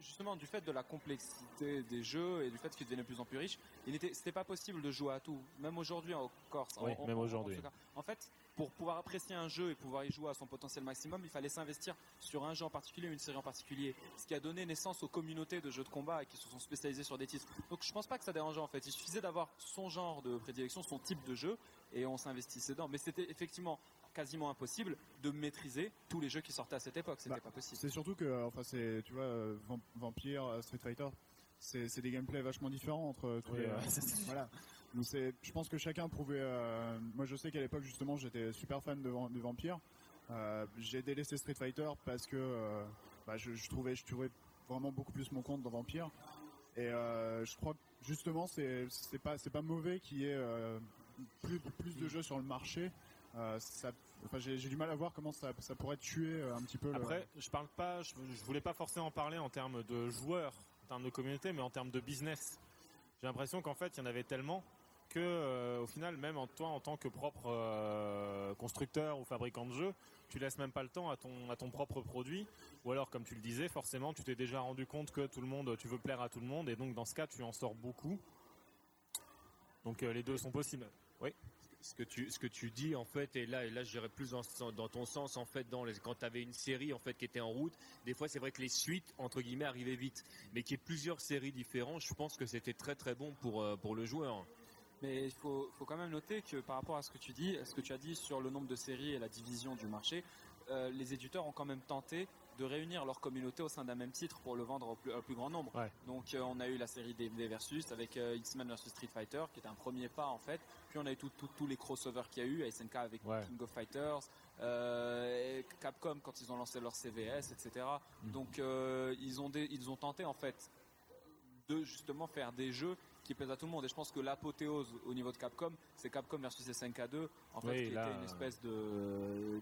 justement, du fait de la complexité des jeux et du fait qu'ils devenaient de plus en plus riches, il n'était, c'était pas possible de jouer à tout. Même aujourd'hui encore. Oui, en- en- même en- en aujourd'hui. En fait, pour pouvoir apprécier un jeu et pouvoir y jouer à son potentiel maximum, il fallait s'investir sur un jeu en particulier, une série en particulier. Ce qui a donné naissance aux communautés de jeux de combat et qui se sont spécialisés sur des titres. Donc je pense pas que ça dérangeait en fait. Il suffisait d'avoir son genre de prédilection, son type de jeu et on s'investissait dedans. Mais c'était effectivement quasiment impossible de maîtriser tous les jeux qui sortaient à cette époque. C'était Bah, pas possible. C'est surtout que, euh, enfin, c'est, tu vois, euh, Vamp- Vampire, euh, Street Fighter, c'est, des gameplays vachement différents entre tous Oui, les. euh, voilà. Donc c'est, je pense que chacun pouvait. euh, moi, je sais qu'à l'époque, justement, j'étais super fan de, Vam- de Vampire. Euh, j'ai délaissé Street Fighter parce que bah, je, je trouvais, je trouvais vraiment beaucoup plus mon compte dans Vampire. Et je crois que justement, c'est, c'est pas, c'est pas mauvais qu'il y ait plus, plus de jeux sur le marché. Euh, enfin, j'ai, du mal à voir comment ça, pourrait tuer euh, un petit peu. le- Après, je parle pas, je, je voulais pas forcément parler en termes de joueurs, en termes de communauté, mais en termes de business. J'ai l'impression qu'en fait, il y en avait tellement que, euh, au final, même en toi, en tant que propre constructeur ou fabricant de jeux, tu laisses même pas le temps à ton à ton propre produit. Ou alors, comme tu le disais, forcément, tu t'es déjà rendu compte que tout le monde, tu veux plaire à tout le monde, et donc dans ce cas, tu en sors beaucoup. Donc les deux sont possibles. Oui. Ce que tu ce que tu dis en fait et là et là j'irais plus dans, dans ton sens en fait dans les, quand tu avais une série en fait qui était en route des fois c'est vrai que les suites entre guillemets arrivaient vite mais qu'il y ait plusieurs séries différentes je pense que c'était très très bon pour euh, pour le joueur Mais il faut, faut quand même noter que par rapport à ce que tu dis, ce que tu as dit sur le nombre de séries et la division du marché, euh, les éditeurs ont quand même tenté de réunir leur communauté au sein d'un même titre pour le vendre au plus, au plus grand nombre. Ouais. Donc euh, on a eu la série des, des Versus avec euh, X-Men vs Street Fighter qui était un premier pas en fait Puis on a eu tous les crossovers qu'il y a eu, SNK avec Ouais. King of Fighters, euh, et Capcom quand ils ont lancé leur CVS, etc. Mm. Donc euh, ils ont des- ils ont tenté en fait de justement faire des jeux qui plaisent à tout le monde. Et je pense que l'apothéose au niveau de Capcom, c'est Capcom versus SNK2, en fait, Oui, qui là, était une espèce de,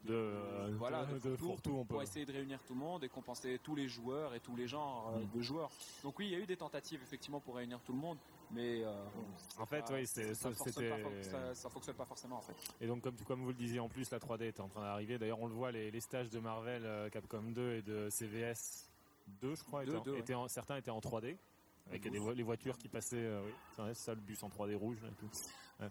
de, euh, voilà, de, de de fourre-tout fourre-tout, on peut. pour essayer de réunir tout le monde et compenser tous les joueurs et tous les genres euh, Mm. de joueurs. Donc oui, il y a eu des tentatives effectivement pour réunir tout le monde, mais euh, En fait, pas- oui, c'est- ça, fonctionne pas, c'était- ça, ça fonctionne pas forcément en fait. Et donc, comme, comme vous le disiez, en plus, la 3D était en train d'arriver. D'ailleurs, on le voit, les, les stages de Marvel, euh, Capcom 2 et de CVS 2, je crois, étaient ouais. en- certains étaient en 3D. Avec vo- les voitures qui passaient, euh, oui, ça le bus en 3D rouge là, et tout. Ouais.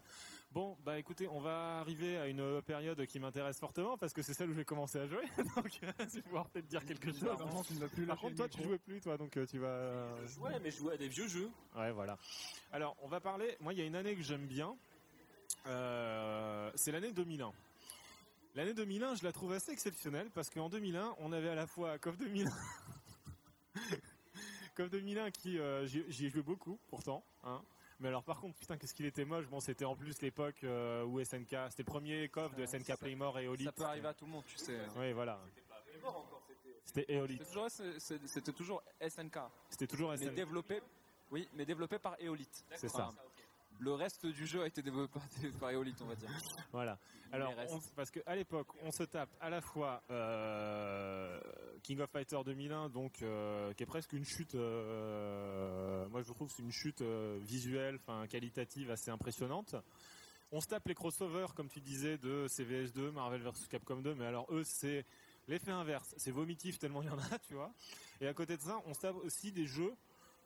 Bon, bah écoutez, on va arriver à une période qui m'intéresse fortement parce que c'est celle où j'ai commencé à jouer. donc, euh, tu vas pouvoir peut-être dire quelque chose. Par contre, toi, tu jouais plus, toi, donc euh, tu vas. Ouais, mais je jouais à des vieux jeux. Ouais, voilà. Alors, on va parler. Moi, il y a une année que j'aime bien. Euh, c'est l'année 2001. L'année 2001, je la trouve assez exceptionnelle parce qu'en 2001, on avait à la fois KOF 2001. KOF 2001 qui, euh, j'y ai joué beaucoup pourtant. Hein. Mais alors par contre, putain, qu'est-ce qu'il était moche. Bon, c'était en plus l'époque euh, où SNK, c'était le premier KOF de Ça- SNK Playmore et Elite. Ça peut arriver à tout le monde, tu sais. Oui, voilà. C'était C'était Eolite. toujours, c'était toujours SNK, C'était toujours mais SNK. développé, oui, mais développé par Eolite. C'est ça. Le reste du jeu a été développé par, Eolite, on va dire. Voilà. Alors, on- parce qu'à l'époque, on se tape à la fois euh, King of Fighter 2001, donc euh, qui est presque une chute. euh, moi, je trouve que c'est une chute visuelle, enfin qualitative, assez impressionnante. On se tape les crossovers, comme tu disais, de CVS2, Marvel vs Capcom 2, mais alors eux, c'est l'effet inverse. C'est vomitif tellement il y en a, tu vois. Et à côté de ça, on se tape aussi des jeux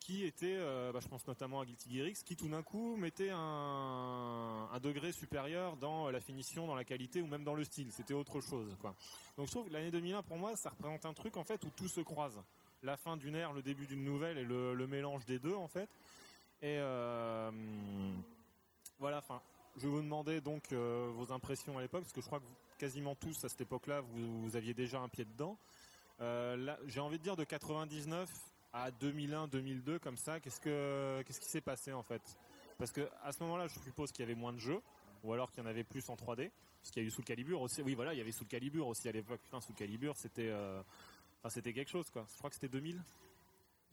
qui étaient, euh, bah, je pense notamment à Guilty Gear X, qui tout d'un coup mettaient un, degré supérieur dans la finition, dans la qualité ou même dans le style. C'était autre chose. Donc je trouve que l'année 2001, pour moi, ça représente un truc en fait où tout se croise. La fin d'une ère, le début d'une nouvelle et le, mélange des deux en fait. Et euh, voilà, je vais vous demander donc euh, vos impressions à l'époque, parce que je crois que quasiment tous à cette époque-là, vous, aviez déjà un pied dedans. J'ai envie de dire de 99 à 2001, 2002, comme ça. Qu'est-ce que qu'est-ce qui s'est passé en fait? Parce que à ce moment-là, je suppose qu'il y avait moins de jeux, ou alors qu'il y en avait plus en 3D, parce qu'il y a eu Soul Calibur aussi. Oui, voilà, il y avait Soul Calibur aussi à l'époque. Putain, Soul Calibur, c'était, euh, enfin, c'était quelque chose quoi. Je crois que c'était 2000.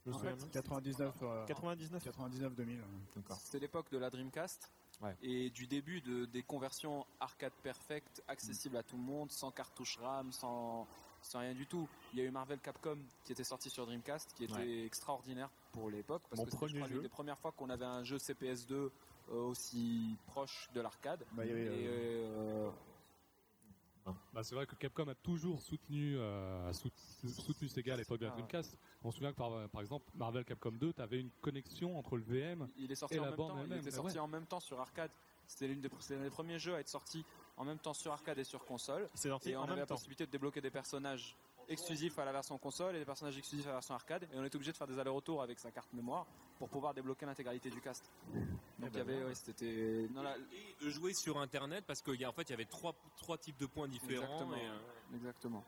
Je me En souviens fait, bien. 99, euh, 99. 99 2000. D'accord. C'est l'époque de la Dreamcast Ouais. et du début de, des conversions arcade perfect, accessibles à tout le monde, sans cartouche RAM, sans, sans rien du tout. Il y a eu Marvel Capcom qui était sorti sur Dreamcast, qui était Ouais. extraordinaire pour l'époque, parce Mon que c'était l'une jeu. des premières fois qu'on avait un jeu CPS2 euh, aussi proche de l'arcade. Bah, euh, euh, Bah, c'est vrai que Capcom a toujours soutenu, euh, soutenu Sega à l'époque de la. Dreamcast. On se souvient que par, par exemple, Marvel Capcom 2, tu avais une connexion entre le VM. il est sorti Et en la même borne temps. Il était bah sorti ouais. en même temps sur arcade. C'était l'une des, c'est l'un des premiers jeux à être sorti en même temps sur arcade et sur console. C'est sorti Et on en avait la même temps. possibilité de débloquer des personnages exclusifs à la version console et des personnages exclusifs à la version arcade. Et on était obligé de faire des allers-retours avec sa carte mémoire pour pouvoir débloquer l'intégralité du cast. Donc ben il y avait, voilà. ouais, c'était, non, là, Et de jouer sur internet parce qu'il y a en fait il y avait trois trois types de points différents. Exactement. et, euh, exactement.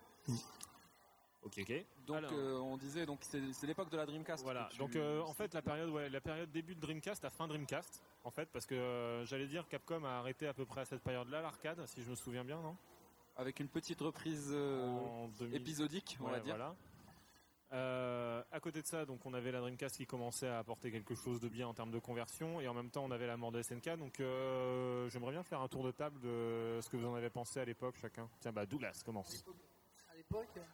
Ok, ok. Donc Alors. euh, on disait, donc c'est, l'époque de la Dreamcast. Voilà. tu- Donc euh, en fait la période, ouais, la période début de Dreamcast à fin Dreamcast, en fait, parce que euh, j'allais dire Capcom a arrêté à peu près à cette période-là l'arcade, si je me souviens bien, non? Avec une petite reprise euh, En 2000. épisodique, on Ouais, va dire. Voilà. Euh, à côté de ça, donc on avait la Dreamcast qui commençait à apporter quelque chose de bien en termes de conversion, et en même temps on avait la mort de SNK. Donc euh, j'aimerais bien faire un tour de table de ce que vous en avez pensé à l'époque, chacun. Tiens, bah Douglas commence.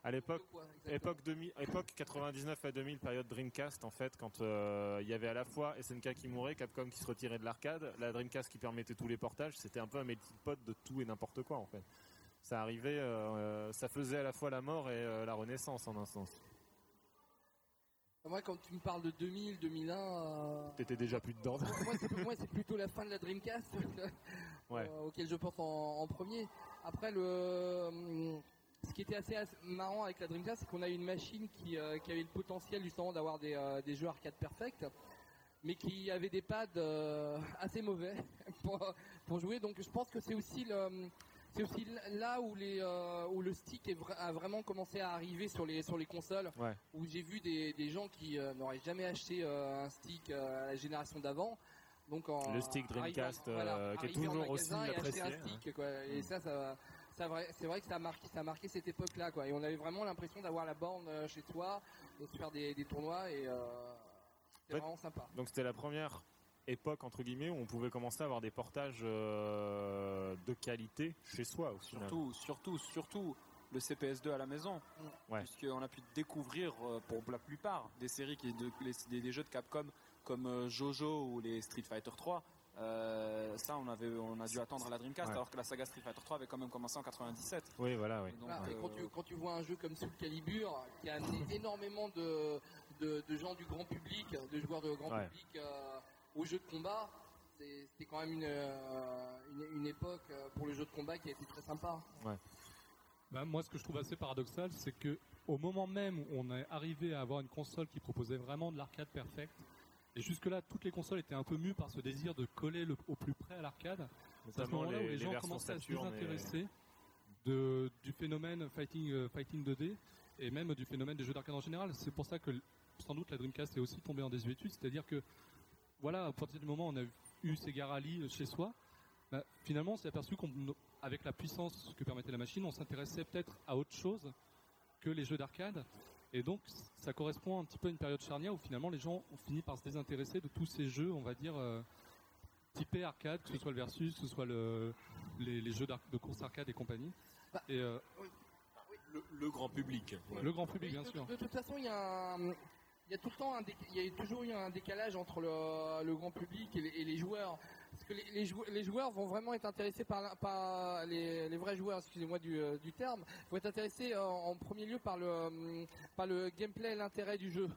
À l'époque À époque 2000, époque 99 à 2000, période Dreamcast en fait, quand euh, il y avait à la fois SNK qui mourait, Capcom qui se retirait de l'arcade, la Dreamcast qui permettait tous les portages, c'était un peu un melting pot de tout et n'importe quoi en fait. Ça arrivait, euh, ça faisait à la fois la mort et euh, la renaissance en un sens. Moi, quand tu me parles de 2000, 2001, euh, T'étais déjà plus dedans. moi, c'est, moi, c'est plutôt la fin de la Dreamcast Ouais. euh, auquel je pense en, en premier. Après, le, ce qui était assez, assez marrant avec la Dreamcast, c'est qu'on a eu une machine qui, euh, qui avait le potentiel justement d'avoir des, euh, des jeux arcade perfect, mais qui avait des pads euh, assez mauvais pour, pour jouer. Donc, je pense que c'est aussi là où, les, où le stick vra- a vraiment commencé à arriver sur les, sur les consoles. Ouais. Où j'ai vu des, des gens qui n'auraient jamais acheté un stick à la génération d'avant. Donc en, Le stick Dreamcast, euh, qui est toujours aussi apprécié, un stick, quoi. Et ça, ça, ça vrai- c'est vrai que ça a marqué, ça a marqué cette époque-là, quoi. Et on avait vraiment l'impression d'avoir la borne euh, chez soi, de se faire des, des tournois et euh, c'était Ouais. vraiment sympa. Donc c'était la première époque entre guillemets où on pouvait commencer à avoir des portages euh, de qualité chez soi au final. Surtout, surtout, surtout le CPS2 à la maison. Ouais. Puisqu'on a pu découvrir pour la plupart des séries, qui, de- les- des, des jeux de Capcom comme Jojo ou les Street Fighter 3. Euh, ça, on, avait, on a dû attendre la Dreamcast, Ouais. alors que la saga Street Fighter 3 avait quand même commencé en 97. Oui, voilà, oui. Et donc, Voilà, et euh, quand, tu, quand tu vois un jeu comme Soul Calibur, qui a amené énormément de, de, de gens du grand public, de joueurs de grand Ouais. public euh, au jeu de combat, c'est- c'était quand même une, euh, une, une époque pour le jeu de combat qui a été très sympa. Bah, moi, ce que je trouve assez paradoxal, c'est que au moment même où on est arrivé à avoir une console qui proposait vraiment de l'arcade perfect, et jusque-là, toutes les consoles étaient un peu mues par ce désir de coller le- au plus près à l'arcade. C'est à ce moment-là où les, gens commençaient à se désintéresser de, du phénomène fighting, euh, fighting 2D et même du phénomène des jeux d'arcade en général. C'est pour ça que sans doute la Dreamcast est aussi tombée en désuétude, c'est-à-dire que voilà, à partir du moment où on a eu Sega Rally chez soi, bah, finalement on s'est aperçu qu'avec la puissance que permettait la machine, on s'intéressait peut-être à autre chose que les jeux d'arcade. Et donc, ça correspond un petit peu à une période charnière où finalement les gens ont fini par se désintéresser de tous ces jeux, on va dire, euh, typés arcade, que ce soit le Versus, que ce soit le, les, les jeux de course arcade et compagnie. Bah, et euh, Le, le grand public. Ouais. le grand public, bien de, sûr. de toute façon, il y a un- il y a tout le temps un déc- il y a toujours eu un décalage entre le, le grand public et les, et les joueurs. Parce que les, les jou- les joueurs vont vraiment être intéressés par, les, vrais joueurs, excusez-moi du, euh, terme, vont être intéressés euh, en, premier lieu par le, euh, par le gameplay l'intérêt du jeu.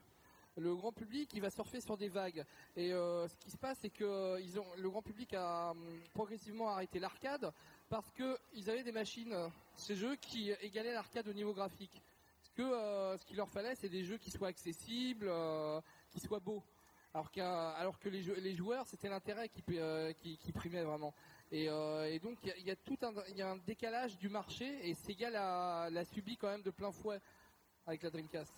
Le grand public, il va surfer sur des vagues. Et ce qui se passe, c'est que le grand public a progressivement arrêté l'arcade parce que ils avaient des machines, ces jeux qui égalaient l'arcade au niveau graphique. Ce que qu'il leur fallait, c'est des jeux qui soient accessibles, qui soient beaux. Alors, que les, les joueurs, c'était l'intérêt qui, euh, primait vraiment. Et, euh, et donc il y a- tout un, décalage du marché et Sega l'a, subi quand même de plein fouet avec la Dreamcast.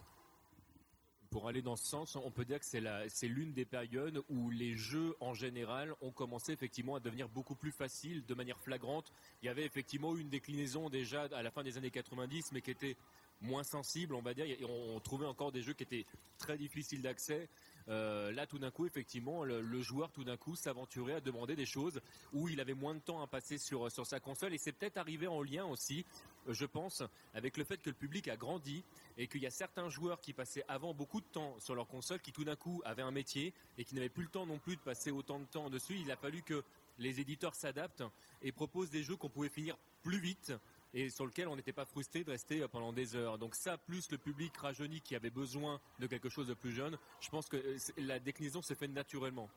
Pour aller dans ce sens, on peut dire que c'est l'une des périodes où les jeux en général ont commencé effectivement à devenir beaucoup plus faciles, de manière flagrante. Il y avait effectivement une déclinaison déjà à la fin des années 90, mais qui était moins sensible, on va dire. On trouvait encore des jeux qui étaient très difficiles d'accès. Euh, là, tout d'un coup, effectivement, le, le joueur, tout d'un coup, s'aventurait à demander des choses où il avait moins de temps à passer sur, sur sa console. Et c'est peut-être arrivé en lien aussi, euh, je pense, avec le fait que le public a grandi et qu'il y a certains joueurs qui passaient avant beaucoup de temps sur leur console qui tout d'un coup avaient un métier et qui n'avaient plus le temps non plus de passer autant de temps dessus. Il a fallu que les éditeurs s'adaptent et proposent des jeux qu'on pouvait finir plus vite et sur lesquels on n'était pas frustré de rester pendant des heures. Donc ça, plus le public rajeuni qui avait besoin de quelque chose de plus jeune, je pense que euh, la déclinaison s'est faite naturellement.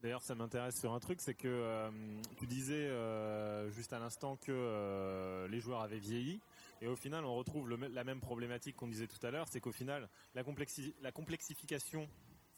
D'ailleurs, ça m'intéresse sur un truc, c'est que euh, tu disais euh, juste à l'instant que euh, les joueurs avaient vieilli, et au final, on retrouve la même problématique qu'on disait tout à l'heure, c'est qu'au final, la, complexi- la complexification,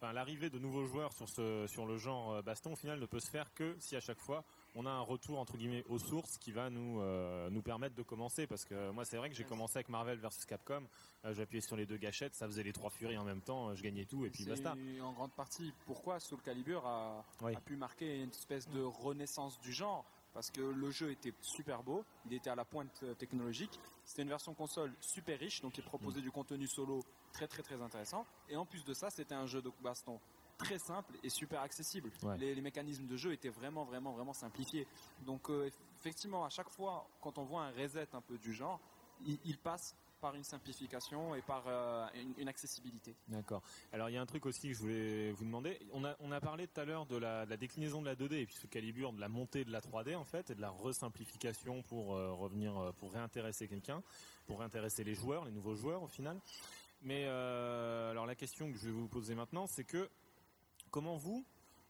l'arrivée de nouveaux joueurs sur le genre euh, baston, au final, ne peut se faire que si à chaque fois on a un retour entre guillemets aux sources qui va nous euh, nous permettre de commencer. Parce que moi, c'est vrai que j'ai commencé avec Marvel versus Capcom, euh, j'appuyais sur les deux gâchettes, ça faisait les trois furies en même temps, euh, je gagnais tout, et puis basta. en grande partie pourquoi Soul Calibur a, Oui. a pu marquer une espèce de renaissance du genre. Parce que le jeu était super beau, il était à la pointe technologique. C'était une version console super riche, donc il proposait du contenu solo très très très intéressant. Et en plus de ça, c'était un jeu de baston très simple et super accessible. Ouais. Les, les mécanismes de jeu étaient vraiment vraiment vraiment simplifiés. Donc euh, effectivement, à chaque fois, quand on voit un reset un peu du genre, il, il passe par une simplification et par euh, une- une accessibilité. D'accord. Alors il y a un truc aussi que je voulais vous demander. On a, on a parlé tout à l'heure de la, de la déclinaison de la 2D et puis ce calibre de la montée de la 3D en fait et de la resimplification pour euh, revenir, pour réintéresser quelqu'un, pour réintéresser les joueurs, les nouveaux joueurs au final. Mais euh, alors la question que je vais vous poser maintenant, c'est que comment vous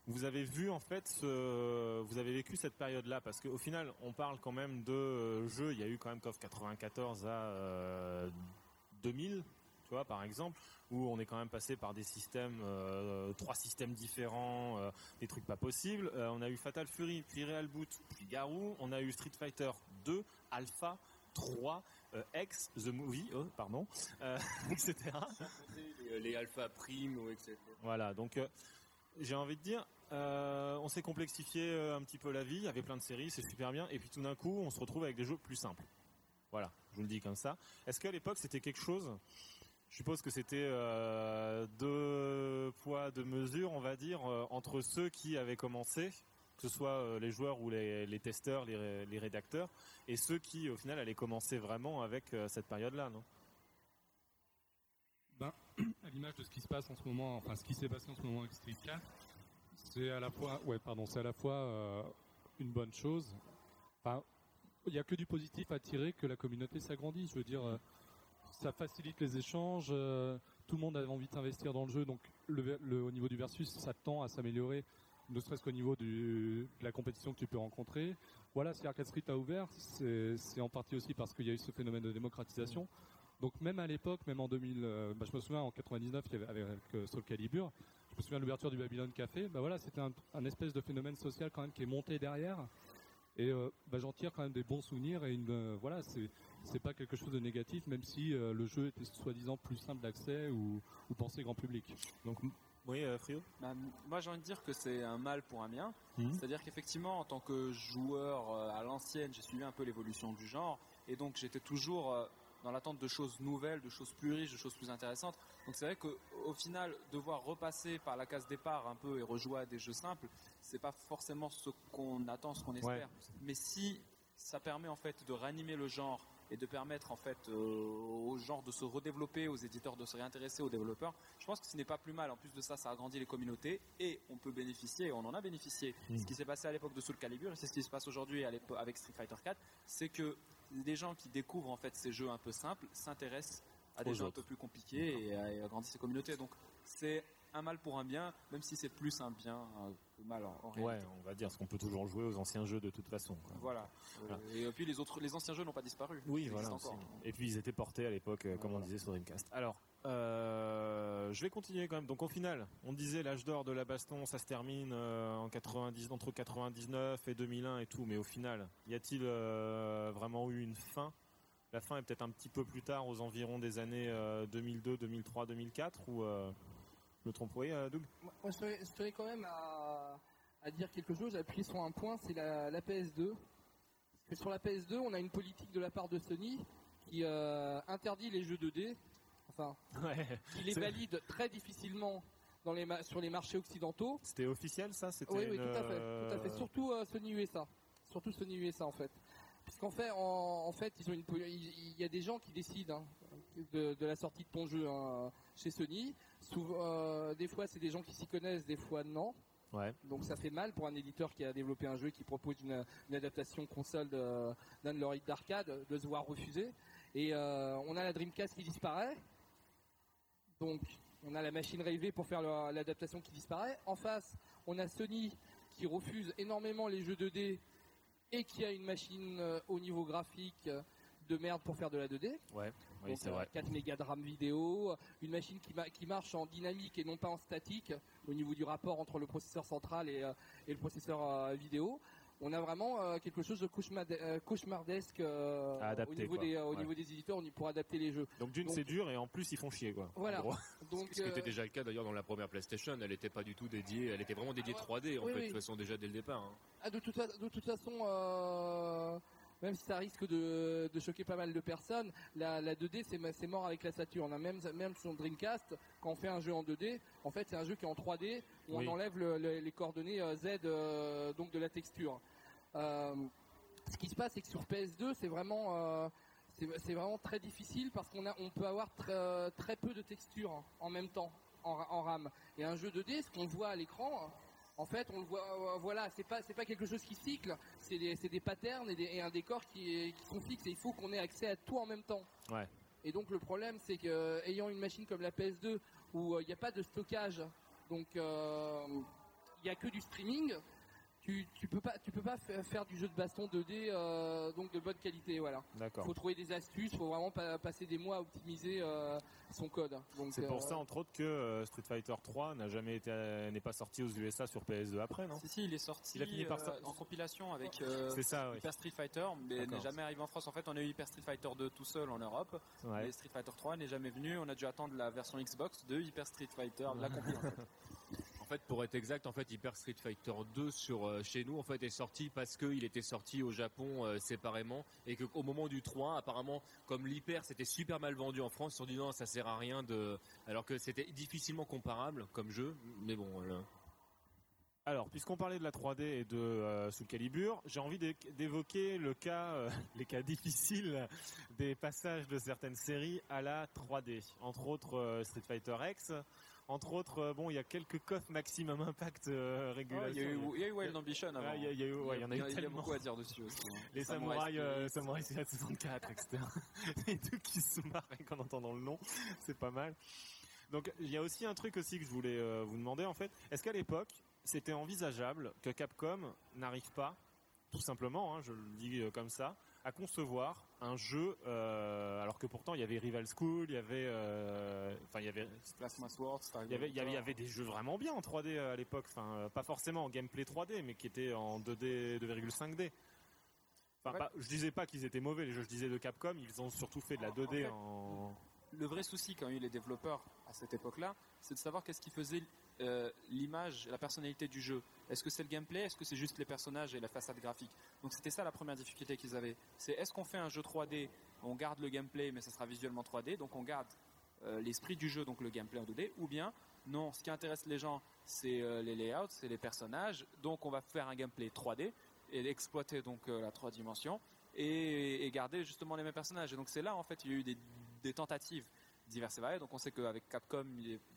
vous avez vu en fait ce, vous avez vécu cette période-là? Parce qu'au final on parle quand même de euh, jeux. Il y a eu quand même KOF 94 à euh, 2000, tu vois par exemple où on est quand même passé par des systèmes, euh, trois systèmes différents, euh, des trucs pas possibles. Euh, on a eu Fatal Fury, puis Real Boot, puis Garou. On a eu Street Fighter 2, Alpha, 3, euh, X, The Movie, oh, pardon, euh, etc. Les, les alpha primes ou etc. Voilà, donc euh, j'ai envie de dire, euh, on s'est complexifié euh, un petit peu la vie, il y avait plein de séries, c'est super bien, et puis tout d'un coup, on se retrouve avec des jeux plus simples. Voilà, je vous le dis comme ça. Est-ce qu'à l'époque, c'était quelque chose Je suppose que c'était euh, deux poids, deux mesures, on va dire, entre ceux qui avaient commencé, que ce soit les joueurs ou les, testeurs, les, les rédacteurs, et ceux qui, au final, allaient commencer vraiment avec cette période-là, non? À l'image de ce qui se passe en ce moment, enfin ce qui s'est passé en ce moment avec Street 4, c'est à la fois, ouais, pardon, c'est à la fois euh, une bonne chose. Il n'y a que du positif à tirer que la communauté s'agrandit. Je veux dire, euh, ça facilite les échanges. euh, tout le monde a envie d'investir dans le jeu, donc au niveau du versus, ça tend à s'améliorer, ne serait-ce qu'au niveau de la compétition que tu peux rencontrer. Voilà, si Arcade Street a ouvert, c'est en partie aussi parce qu'il y a eu ce phénomène de démocratisation. Donc même à l'époque, même en 2000, euh, bah, je me souviens en 99, il y avait avec euh, Soul Calibur, je me souviens de l'ouverture du Babylon Café, bah voilà, c'était un, un espèce de phénomène social quand même qui est monté derrière. Et euh, bah, j'en tire quand même des bons souvenirs et une, euh, voilà, c'est c'est pas quelque chose de négatif, même si euh, le jeu était soi-disant plus simple d'accès ou, ou pensé grand public. Donc Oui, euh, Frio Bah, moi, j'ai envie de dire que c'est un mal pour un bien. Mhm. C'est-à-dire qu'effectivement, en tant que joueur euh, à l'ancienne, j'ai suivi un peu l'évolution du genre. Et donc, j'étais toujours euh, dans l'attente de choses nouvelles, de choses plus riches, de choses plus intéressantes. Donc, c'est vrai qu'au final, devoir repasser par la case départ un peu et rejouer à des jeux simples, c'est pas forcément ce qu'on attend, ce qu'on espère. Mais si ça permet en fait de ranimer le genre et de permettre en fait euh, au genre de se redévelopper, aux éditeurs de se réintéresser, aux développeurs, je pense que ce n'est pas plus mal. En plus de ça, ça agrandit les communautés et on peut bénéficier, on en a bénéficié. Mm. Ce qui s'est passé à l'époque de Soul Calibur et c'est ce qui se passe aujourd'hui avec Street Fighter 4, c'est que les gens qui découvrent en fait ces jeux un peu simples s'intéressent à des jeux un peu plus compliqués et, à- et agrandissent ces communautés. Donc c'est un mal pour un bien, même si c'est plus un bien que mal en, en Ouais, réalité. on va dire, parce qu'on peut toujours jouer aux anciens jeux de toute façon. quoi. Voilà. Voilà. Et puis les autres, les anciens jeux n'ont pas disparu. Oui, Ils voilà. encore. Et puis ils étaient portés à l'époque, euh, comme on disait sur Dreamcast. Alors, euh, je vais continuer quand même. Donc au final, on disait l'âge d'or de la baston, ça se termine euh, en 90, entre 99 et 2001 et tout. Mais au final, y a-t-il euh, vraiment eu une fin? La fin est peut-être un petit peu plus tard, aux environs des années euh, 2002, 2003, 2004, ou me trompe Oui, euh, Doug Moi, je tenais, je tenais quand même à, à dire quelque chose, appuyer sur un point, c'est la, la PS2. Parce que sur la PS2, on a une politique de la part de Sony qui euh, interdit les jeux 2D, enfin, Ouais. qui les valide très difficilement dans les ma- sur les marchés occidentaux. C'était officiel ça? C'était Oui, oui, une, tout à fait, euh, tout à fait. Surtout euh, Sony USA. Surtout Sony USA en fait. Puisqu'en fait, en, en fait, ils ont une, il il y a des gens qui décident hein, de, de la sortie de ton jeu hein, chez Sony. Souvent, euh, des fois, c'est des gens qui s'y connaissent, des fois non. Ouais. Donc ça fait mal pour un éditeur qui a développé un jeu et qui propose une, une adaptation console d'un de leurs hits d'arcade de se voir refuser. Et euh, on a la Dreamcast qui disparaît. Donc on a la machine rêvée pour faire l'adaptation qui disparaît. En face, on a Sony qui refuse énormément les jeux 2D et qui a une machine euh, au niveau graphique de merde pour faire de la 2D. Ouais, oui, Donc, c'est euh, vrai. 4 mégas de RAM vidéo, une machine qui, ma- qui marche en dynamique et non pas en statique au niveau du rapport entre le processeur central et, euh, et le processeur euh, vidéo. On a vraiment euh, quelque chose de cauchemardesque euh, adapter, au, niveau des, euh, au Ouais. niveau des éditeurs on y- pour adapter les jeux. Donc d'une Donc- c'est dur et en plus ils font chier quoi. Voilà. En. Donc, Ce qui était déjà le cas d'ailleurs dans la première PlayStation, elle n'était pas du tout dédiée, elle était vraiment dédiée 3D en Oui, fait, oui. de toute façon déjà dès le départ. hein. Ah, de, toute, fa- de toute façon, euh, même si ça risque de, de choquer pas mal de personnes, la, la 2D c'est mort avec la Saturn. hein. Même, même sur Dreamcast, quand on fait un jeu en 2D, en fait c'est un jeu qui est en 3D où Oui. on enlève le- le- les coordonnées euh, Z euh, donc de la texture. Euh, ce qui se passe c'est que sur PS2 c'est vraiment c'est c'est vraiment très difficile parce qu'on on peut avoir très, très peu de texture en même temps en RAM. Et un jeu 2D, ce qu'on voit à l'écran, en fait, on le voit, euh, voilà, c'est pas, c'est pas quelque chose qui cycle, c'est des, c'est des patterns et, des- et un décor qui, qui sont fixes et il faut qu'on ait accès à tout en même temps. Ouais. Et donc le problème, c'est que euh, ayant une machine comme la PS2 où euh, il n'y a pas de stockage, donc euh, il n'y a que du streaming, tu, tu peux pas, tu peux pas fa- faire du jeu de baston 2D euh, donc de bonne qualité, voilà. D'accord. faut trouver des astuces, faut vraiment pas passer des mois à optimiser euh, son code. C'est pour euh, ça entre autres que euh, Street Fighter 3 n'a jamais été n'est pas sorti aux USA sur PS2 après non? Si, si, il est sorti Il a fini par euh, ça. en compilation avec euh, C'est ça oui. Hyper Street Fighter, mais n'est jamais arrivé en France. En fait, on a eu Hyper Street Fighter 2 tout seul en Europe, Ouais. mais Street Fighter 3 n'est jamais venu. On a dû attendre la version Xbox de Hyper Street Fighter, la compil en fait. En pour être exact, en fait, Hyper Street Fighter 2 sur euh, chez nous, en fait, est sorti parce qu'il était sorti au Japon euh, séparément et qu'au moment du 3, apparemment, comme l'Hyper c'était super mal vendu en France, ils se dit non, ça sert à rien de, alors que c'était difficilement comparable comme jeu, mais bon. Alors, puisqu'on parlait de la 3D et de euh, Soul Calibur, j'ai envie d'é- d'évoquer le cas, euh, les cas difficiles des passages de certaines séries à la 3D. Entre autres Street Fighter X. Entre autres, euh, bon, il y a quelques coffres Maximum Impact euh, régulation. Il y a eu, il y a eu Wild Ambition avant. Ouais, il y y a eu- ouais, il y en a eu il y a tellement. beaucoup à dire dessus aussi. hein. Les samouraïs, euh, Spirit. samouraïs Spirit 64, etc. Et tout qui se marre rien qu'en entendant le nom, c'est pas mal. Donc il y a aussi un truc aussi que je voulais euh, vous demander en fait. Est-ce qu'à l'époque c'était envisageable que Capcom n'arrive pas, tout simplement, hein, je le dis euh, comme ça, à concevoir un jeu, euh, alors que pourtant il y avait Rival School, il y avait, euh, enfin il y avait Plasma Sword, Star il y avait, il y avait, il y Wars. avait des jeux vraiment bien en 3D à l'époque, enfin euh, pas forcément en gameplay 3D, mais qui étaient en 2D, 2,5D. Enfin, pas- je disais pas qu'ils étaient mauvais les jeux, je disais de Capcom, ils ont surtout fait de la 2D fait, en. Le vrai souci qu'ont eu les développeurs à cette époque-là, c'est de savoir qu'est-ce qui faisait euh, l'image, la personnalité du jeu. Est-ce que c'est le gameplay Est-ce que c'est juste les personnages et la façade graphique Donc c'était ça la première difficulté qu'ils avaient. C'est est-ce qu'on fait un jeu 3D, on garde le gameplay mais ça sera visuellement 3D, donc on garde euh, l'esprit du jeu, donc le gameplay en 2D, ou bien non, ce qui intéresse les gens, c'est euh, les layouts, c'est les personnages, donc on va faire un gameplay 3D et exploiter donc la 3 dimensions et, et garder justement les mêmes personnages. Et donc c'est là en fait il y a eu des tentatives diverses et variées. Donc on sait qu'avec Capcom,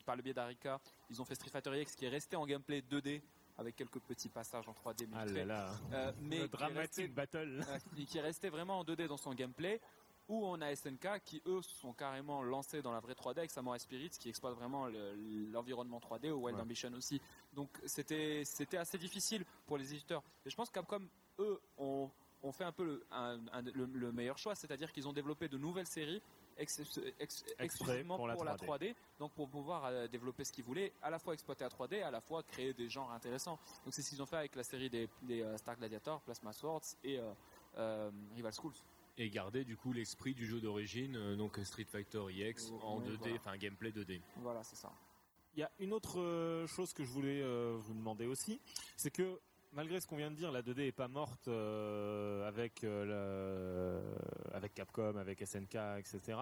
par le biais d'Arika, ils ont fait Street Fighter X qui est resté en gameplay 2D avec quelques petits passages en 3D. mais Ah là Euh, mais le qui est resté- dramatique battle. euh, qui est resté vraiment en 2D dans son gameplay, où on a SNK qui eux sont carrément lancés dans la vraie 3D avec Samurai Spirits qui exploite vraiment le- l'environnement 3D ou Wild Ouais. Ambition aussi. Donc c'était c'était assez difficile pour les éditeurs. Et je pense que Capcom eux ont, ont fait un peu le, un- un- le- le meilleur choix, c'est-à-dire qu'ils ont développé de nouvelles séries ex- ex- exclusivement pour pour, la la 3D, donc pour pouvoir euh, développer ce qu'ils voulaient, à la fois exploiter la 3D, à la fois créer des genres intéressants. Donc c'est ce qu'ils ont fait avec la série des, des, euh, Star Gladiator, Plasma Swords et euh, euh, Rival Schools. Et garder du coup l'esprit du jeu d'origine, euh, donc Street Fighter EX en 2D, voilà. enfin gameplay 2D. Voilà, c'est ça. Il y a une autre euh, chose que je voulais euh, vous demander aussi, c'est que malgré ce qu'on vient de dire, la 2D est pas morte euh, avec euh, le- avec Capcom, avec SNK, etc.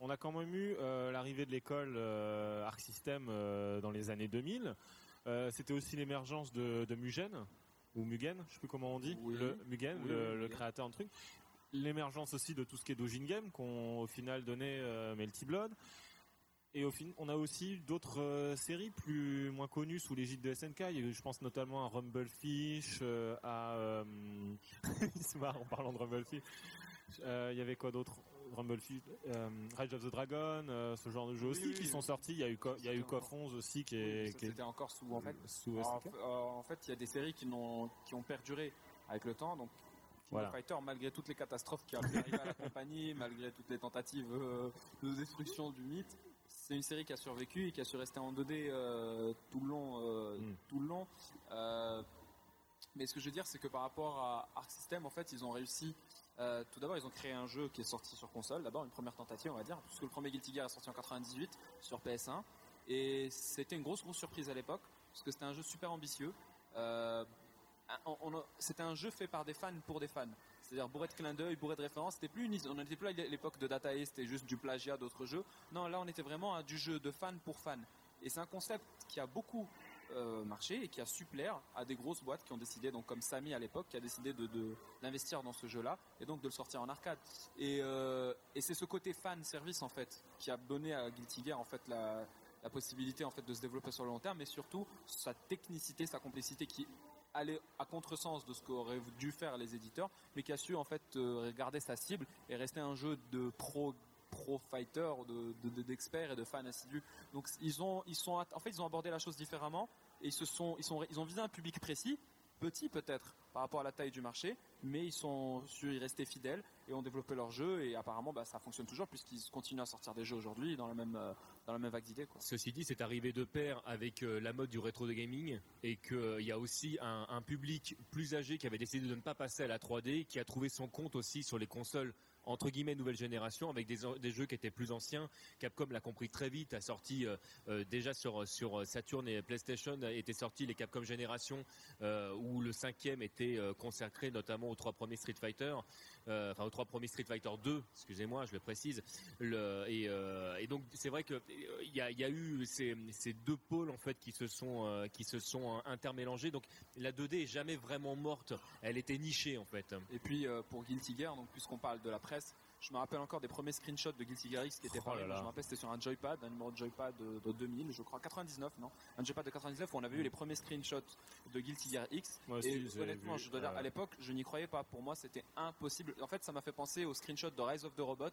On a quand même eu euh, l'arrivée de l'école Arc System dans les années 2000. Euh, C'était aussi l'émergence de, de Mugen ou Mugen, je sais plus comment on dit, Oui. le Mugen, Oui, le, oui, le Mugen. créateur de truc. L'émergence aussi de tout ce qui est Dojin Game, qu'on au final donné Melty Blood. Et au fin, on a aussi d'autres euh, séries plus moins connues sous l'égide de SNK. Il y a eu, je pense notamment à Rumblefish, euh, à euh, il se marre en parlant de Rumblefish. Euh, il y avait quoi d'autre? Rumblefish, euh, Rage of the Dragon, euh, ce genre de jeux Oui, aussi oui, qui oui. sont sortis. Il y a eu, il y a eu C'était KOF 11 aussi qui est, ça, qui est C'était encore sous en fait. sous SNK. euh, en fait, il y a des séries qui, n'ont- qui ont perduré avec le temps. Donc, King Voilà. Fighter, malgré toutes les catastrophes qui arriver à la compagnie, malgré toutes les tentatives euh, de destruction du mythe, c'est une série qui a survécu et qui a su rester en 2D euh, tout le long. euh, Mm. tout le long. Euh, mais ce que je veux dire, c'est que par rapport à Arc System, en fait, ils ont réussi. tout d'abord, ils ont créé un jeu qui est sorti sur console. D'abord, une première tentative, on va dire, puisque le premier Guilty Gear est sorti en 98 sur PS1. Et c'était une grosse, grosse surprise à l'époque, parce que c'était un jeu super ambitieux. C'était un jeu fait par des fans pour des fans. C'est-à-dire bourré de clins d'œil, bourré de références. C'était plus une- on n'était plus à l'époque de Data East, c'était juste du plagiat d'autres jeux. Non, là on était vraiment à du jeu de fan pour fan. Et c'est un concept qui a beaucoup euh, marché et qui a su plaire à des grosses boîtes qui ont décidé, donc comme Samy à l'époque, qui a décidé d'investir dans ce jeu-là et donc de le sortir en arcade. Et, euh, et c'est ce côté fan service en fait qui a donné à Guilty Gear en fait la, la possibilité en fait de se développer sur le long terme, mais surtout sa technicité, sa complexité qui allait à contresens de ce qu'auraient dû faire les éditeurs, mais qui a su en fait euh, garder sa cible et rester un jeu de pro pro fighter, de, de- de- d'experts et de fans assidus. Donc ils ont ils sont en fait ils ont abordé la chose différemment et ils se sont ils sont ils ont visé un public précis, petit peut-être par rapport à la taille du marché, mais ils sont su y rester fidèles et ont développé leurs jeux et apparemment bah, ça fonctionne toujours puisqu'ils continuent à sortir des jeux aujourd'hui dans la même euh, dans la même vague. Ceci dit, c'est arrivé de pair avec euh, la mode du rétro de gaming et qu'il y a aussi un, un public plus âgé qui avait décidé de ne pas passer à la 3D, qui a trouvé son compte aussi sur les consoles entre guillemets nouvelle génération avec des, jeux qui étaient plus anciens. Capcom l'a compris très vite, a sorti euh, euh, déjà sur sur Saturn et PlayStation étaient sortis les Capcom Génération euh, où le cinquième était euh, consacré notamment aux trois premiers Street Fighter, euh, enfin aux trois premiers Street Fighter 2, excusez-moi, je le précise. Et, euh, donc c'est vrai que euh, il y a, eu ces, deux pôles en fait qui se sont euh, qui se sont intermélangés. Donc la 2D est jamais vraiment morte, elle était nichée en fait. Et puis euh, pour Guilty Gear, puisqu'on parle de la presse, je me rappelle encore des premiers screenshots de Guilty Gear X qui étaient Oh parlés. là là. Je me rappelle c'était sur un joypad, un numéro de joypad de, de 2000, je crois 99, non? Un joypad de 99 où on avait eu les premiers screenshots de Guilty Gear X. Moi aussi, et honnêtement, vu, je dois dire, euh, à l'époque, je n'y croyais pas. Pour moi, c'était impossible. En fait, ça m'a fait penser au screenshot de Rise of the Robot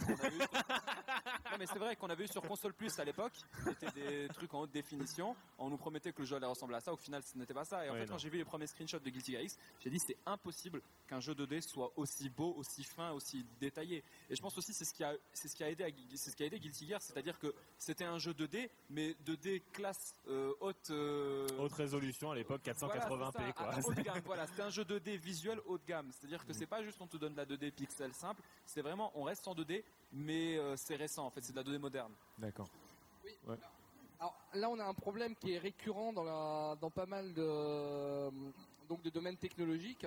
qu'on avait eu sur- non mais c'est vrai qu'on avait eu sur console plus à l'époque c'était des trucs en haute définition on nous promettait que le jeu allait ressembler à ça au final ce n'était pas ça et en fait non. quand j'ai vu les premiers screenshots de Guilty Gear X j'ai dit c'est impossible qu'un jeu 2D soit aussi beau aussi fin aussi détaillé et je pense aussi c'est ce qui a c'est ce qui a aidé à- c'est ce qui a aidé Guilty Gear c'est-à-dire que c'était un jeu 2D mais 2D classe euh, haute euh, Haute résolution à l'époque, 480p voilà, quoi. à- haut de gamme, voilà, c'était un jeu 2D visuel haut de gamme. C'est-à-dire que c'est pas juste on te donne de la 2D pixel simple, c'est vraiment on reste en 2D, mais euh, c'est récent en fait, c'est de la 2D moderne. D'accord. Alors là, on a un problème qui est récurrent dans, la, dans pas mal de, donc de domaines technologiques.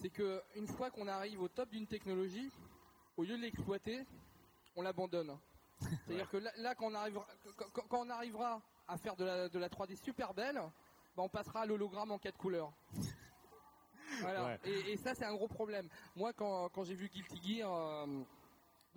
C'est que une fois qu'on arrive au top d'une technologie, au lieu de l'exploiter, on l'abandonne. C'est-à-dire que là, là, quand, on arrivera, quand, quand- quand on arrivera à faire de la, de la 3D super belle, bah, on passera à l'hologramme en quatre couleurs. Voilà. Ouais. Et, et ça, c'est un gros problème. Moi, quand, quand j'ai vu Guilty Gear, euh,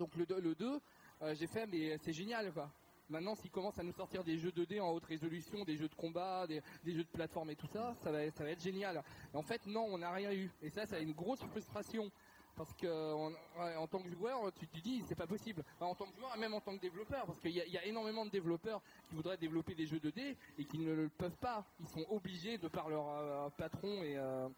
donc le, deux- le 2, euh, j'ai fait, mais c'est génial, quoi. Maintenant, s'ils commencent à nous sortir des jeux 2D en haute résolution, des jeux de combat, des, jeux de plateforme et tout ça, ça va, être génial. En fait, non, on n'a rien eu. Et ça, ça a une grosse frustration. Parce que on- en tant que joueur, tu te dis c'est pas possible. En tant que joueur même en tant que développeur, parce qu'il y, a- il y a énormément de développeurs qui voudraient développer des jeux 2D et qui ne le peuvent pas. Ils sont obligés de par leur euh, patron et, euh,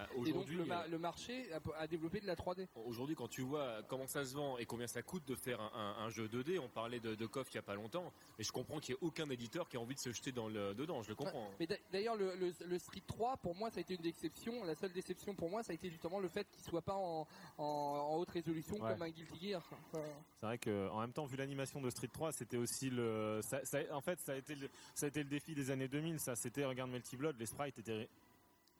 Bah, et donc Aujourd'hui, le, ma- euh, le marché a, a développé de la 3D. Aujourd'hui, quand tu vois comment ça se vend et combien ça coûte de faire un, un- un jeu 2D, on parlait de, de KOF il y a pas longtemps, et je comprends qu'il n'y ait aucun éditeur qui a envie de se jeter dans le, dedans, je le comprends. Mais d'a- d'ailleurs, le, le- le Street 3, pour moi, ça a été une déception. La seule déception pour moi, ça a été justement le fait qu'il soit pas en, en- en haute résolution Ouais. comme un Guilty Gear. Enfin, C'est vrai que en même temps, vu l'animation de Street 3, c'était aussi le, ça, ça- en fait, ça a été le, ça a été le défi des années 2000. Ça, c'était regarde Melty Blood, les sprites étaient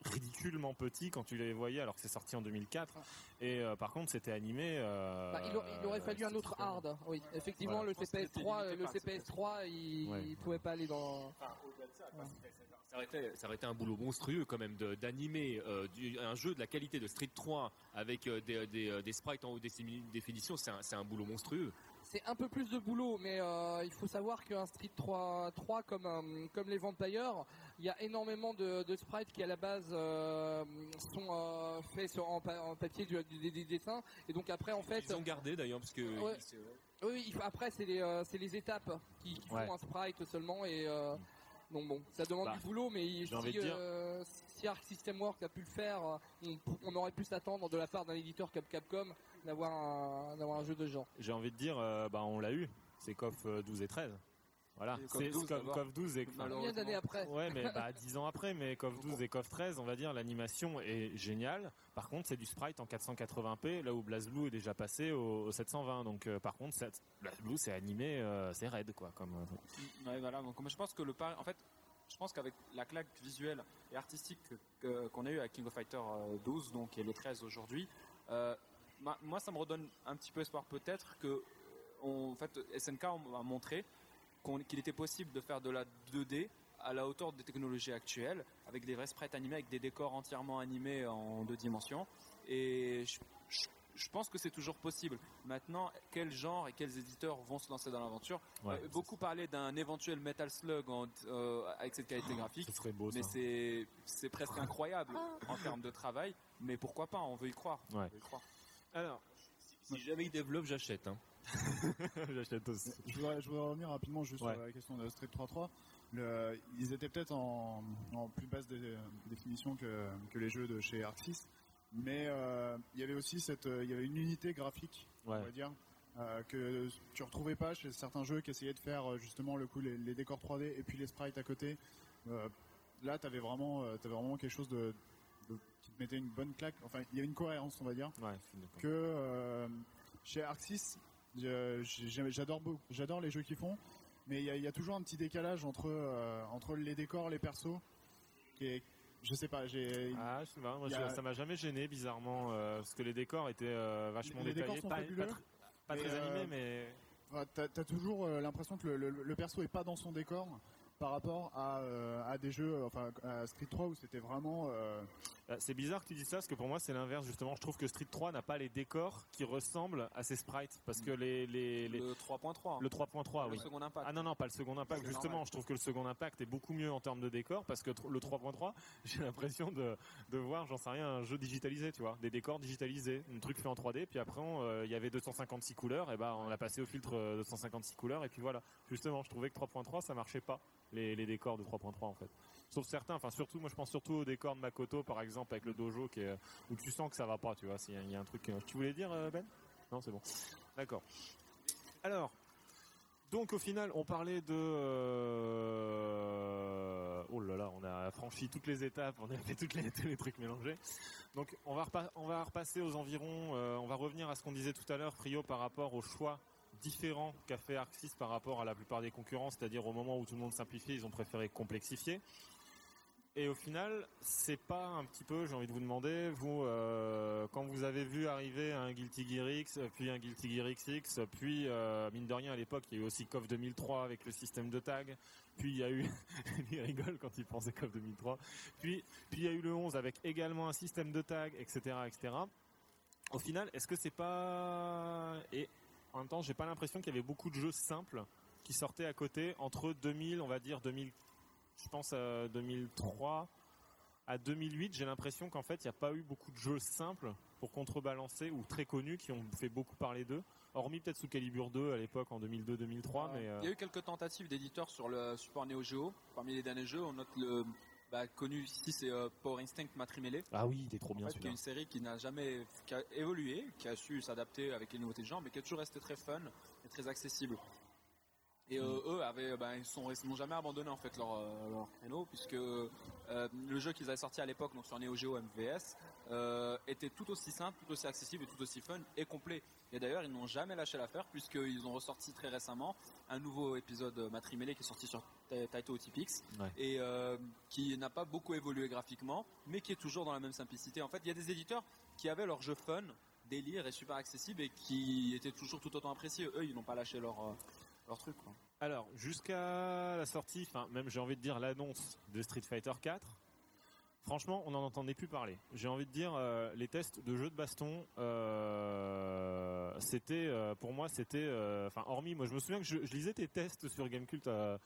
ridiculement petits quand tu les voyais, alors que c'est sorti en 2004. Et euh, par contre, c'était animé. euh, bah, il, a- il aurait fallu un autre hard. Oui, effectivement, Voilà. le Je pense qu'il était CPS3, limité le par le CPS3, il, Ouais. il pouvait pas aller dans. Ça aurait, été, ça aurait été un boulot monstrueux quand même de- d'animer euh, un jeu de la qualité de Street 3 avec euh, des, des- des sprites en haute définition, c'est un, c'est un boulot monstrueux. C'est un peu plus de boulot, mais euh, il faut savoir qu'un Street 3, 3 comme, un- comme les Vampires, il y a énormément de, de sprites qui à la base euh, sont euh, faits sur, en, pa- en papier du- des, des dessins, et donc après en fait, Ils ont gardé d'ailleurs parce que Ouais. oui, après c'est les, euh, c'est les étapes qui, qui font un sprite seulement, et euh, donc bon, ça demande Bah, du boulot, mais j'ai si, envie de dire- euh, si Arc System Works a pu le faire, on, on aurait pu s'attendre de la part d'un éditeur comme Capcom d'avoir un, d'avoir un jeu de ce genre. J'ai envie de dire, euh, bah, on l'a eu. C'est KOF euh, 12 et 13. Voilà. C'est 12 KOF, d'abord. KOF 12 et Combien d'années après Ouais, mais bah, 10 ans après, mais KOF 12 et KOF 13, on va dire, l'animation est géniale. Par contre, c'est du sprite en 480p, là où BlazBlue est déjà passé au, au 720. Donc, euh, par contre, BlazBlue, c'est animé, euh, c'est raide, quoi. Comme, euh, Ouais, voilà. Donc, moi, je pense que le pari- en fait, je pense qu'avec la claque visuelle et artistique que- que- qu'on a eu à King of Fighter euh, 12, donc et les 13 aujourd'hui, euh, moi, ça me redonne un petit peu espoir peut-être que, on- en fait, SNK a montré qu'il était possible de faire de la 2D à la hauteur des technologies actuelles, avec des vrais sprites animés, avec des décors entièrement animés en deux dimensions. Et je, je- je pense que c'est toujours possible. Maintenant, quel genre et quels éditeurs vont se lancer dans l'aventure ouais, euh, beaucoup parlaient d'un éventuel Metal Slug en- euh, avec cette qualité graphique, ce serait beau, ça. mais c'est presque incroyable en termes de travail. Mais pourquoi pas On veut y croire. Ouais. On veut y croire. Alors, si jamais ils développent, j'achète. hein. j'achète aussi. Je voudrais, je voudrais revenir rapidement juste Ouais. sur la question de Street 3.3. Le- ils étaient peut-être en, en plus basse dé- définition que, que les jeux de chez 6, Mais euh, il y avait aussi cette, euh, il y avait une unité graphique, Ouais. on va dire, euh, que tu retrouvais pas chez certains jeux qui essayaient de faire justement le coup les, les décors 3D et puis les sprites à côté. Euh, là, tu avais vraiment, t'avais vraiment quelque chose de, de- qui te mettait une bonne claque. Enfin, il y a une cohérence, on va dire Ouais, que chez Arc 6, je- j'ai- j'adore les jeux qu'ils font, mais il y, a- il y a toujours un petit décalage entre euh, entre les décors, les persos, qui est, je sais pas, j'ai Ah, je sais pas, moi, a- ça m'a jamais gêné bizarrement euh, parce que les décors étaient euh, vachement Les décors détaillés, sont pas, fabuleux, pas tr- pas mais, très euh, animés, mais T'as toujours l'impression que le, le- le perso est pas dans son décor par rapport à, à des jeux, enfin à Street 3 où c'était vraiment. Euh, Euh, C'est bizarre que tu dis ça parce que pour moi c'est l'inverse justement. Je trouve que Street 3 n'a pas les décors qui ressemblent à ses sprites parce que les, les, les- Le 3.3. le 3.3 le oui. second impact. Ah non non pas le second impact justement. normal. Je trouve que le second impact est beaucoup mieux en termes de décor parce que le 3.3 j'ai l'impression de, de voir j'en sais rien un jeu digitalisé tu vois des décors digitalisés un truc fait en 3D puis après on, euh, il y avait 256 couleurs et ben on l'a passé au filtre euh, 256 couleurs et puis voilà justement je trouvais que 3.3 ça marchait pas les, les décors de 3.3 en fait. Sauf certains, enfin surtout, moi je pense surtout au décor de Makoto par exemple avec le dojo où tu sens que ça va pas, tu vois. Il y, a un truc. euh, Tu voulais dire euh, Ben? Non, c'est bon. D'accord. Alors, donc au final, on parlait de. euh, Oh là là, on a franchi toutes les étapes, on a fait toutes les, les trucs mélangés. Donc on va, repa- on va repasser aux environs, on va revenir à ce qu'on disait tout à l'heure, Frio, par rapport au choix différent qu'a fait 6 par rapport à la plupart des concurrents, c'est-à-dire au moment où tout le monde simplifiait, ils ont préféré complexifier. Et au final, c'est pas un petit peu, j'ai envie de vous demander, vous, euh, quand vous avez vu arriver un Guilty Gear X, puis un Guilty Gear XX, puis euh, mine de rien à l'époque, il y a eu aussi KOF 2003 avec le système de tag, puis il y a eu, il rigole quand il pensait KOF 2003, puis puis il y a eu le 11 avec également un système de tag, etc., etc. Au final, est-ce que c'est pas et en même temps, j'ai pas l'impression qu'il y avait beaucoup de jeux simples qui sortaient à côté entre 2000, on va dire 2000, je pense à 2003 à 2008. J'ai l'impression qu'en fait, il n'y a pas eu beaucoup de jeux simples pour contrebalancer ou très connus qui ont fait beaucoup parler d'eux. Hormis peut-être sous Calibur 2 à l'époque en 2002-2003, mais euh, Il y a eu quelques tentatives d'éditeurs sur le support Neo Geo. Parmi les derniers jeux, on note le bah, connu ici, c'est euh, Power Instinct Matrimélé. ah oui, il est trop En bien fait, est celui-là. une série qui n'a jamais, qui a évolué, qui a su s'adapter avec les nouveautés de genre, mais qui a toujours resté très fun et très accessible. Et euh, eux avaient, ben, ils sont, ils n'ont jamais abandonné en fait leur, euh, leur créneau, puisque euh, le jeu qu'ils avaient sorti à l'époque, donc sur Neo Geo MVS, euh, était tout aussi simple, tout aussi accessible et tout aussi fun et complet. Et d'ailleurs, ils n'ont jamais lâché l'affaire, puisqu'ils ont ressorti très récemment un nouveau épisode Matrimélé qui est sorti sur Ta- Taito Ouais. et qui n'a pas beaucoup évolué graphiquement, mais qui est toujours dans la même simplicité. En fait, il y a des éditeurs qui avaient leur jeu fun, délire et super accessible et qui étaient toujours tout autant appréciés. Eux, ils n'ont pas lâché leur, leur truc. quoi. Alors, jusqu'à la sortie, enfin même j'ai envie de dire l'annonce de Street Fighter 4, franchement, on n'en entendait plus parler. J'ai envie de dire euh, les tests de jeux de baston, euh, c'était euh, pour moi c'était, euh, enfin hormis, moi je me souviens que je, je lisais tes tests sur Gamecult à,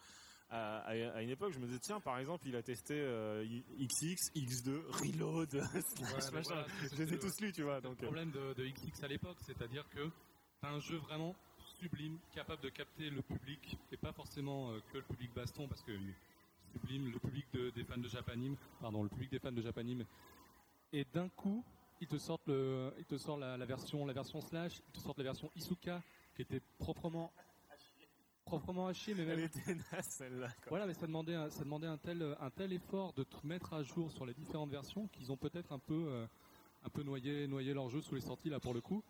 à, à- à une époque, je me disais tiens par exemple il a testé euh, XX, X2, Reload, Slash, voilà, je c'était les ai le- tous lus tu vois. Le Donc euh, problème de, de XX à l'époque, c'est-à-dire que t'as un jeu vraiment sublime, capable de capter le public, et pas forcément euh, que le public baston, parce que sublime, le public de- des fans de Japanime, pardon, le public des fans de Japanime, et d'un coup, ils te sortent le, ils te sortent la, la version, la version slash, ils te sortent la version Isuka, qui était proprement, proprement hachée, mais elle même était naze celle-là. voilà, mais ça demandait, un, ça demandait un tel, un tel effort de te mettre à jour sur les différentes versions qu'ils ont peut-être un peu, euh, un peu noyé, noyé leur jeu sous les sorties là pour le coup.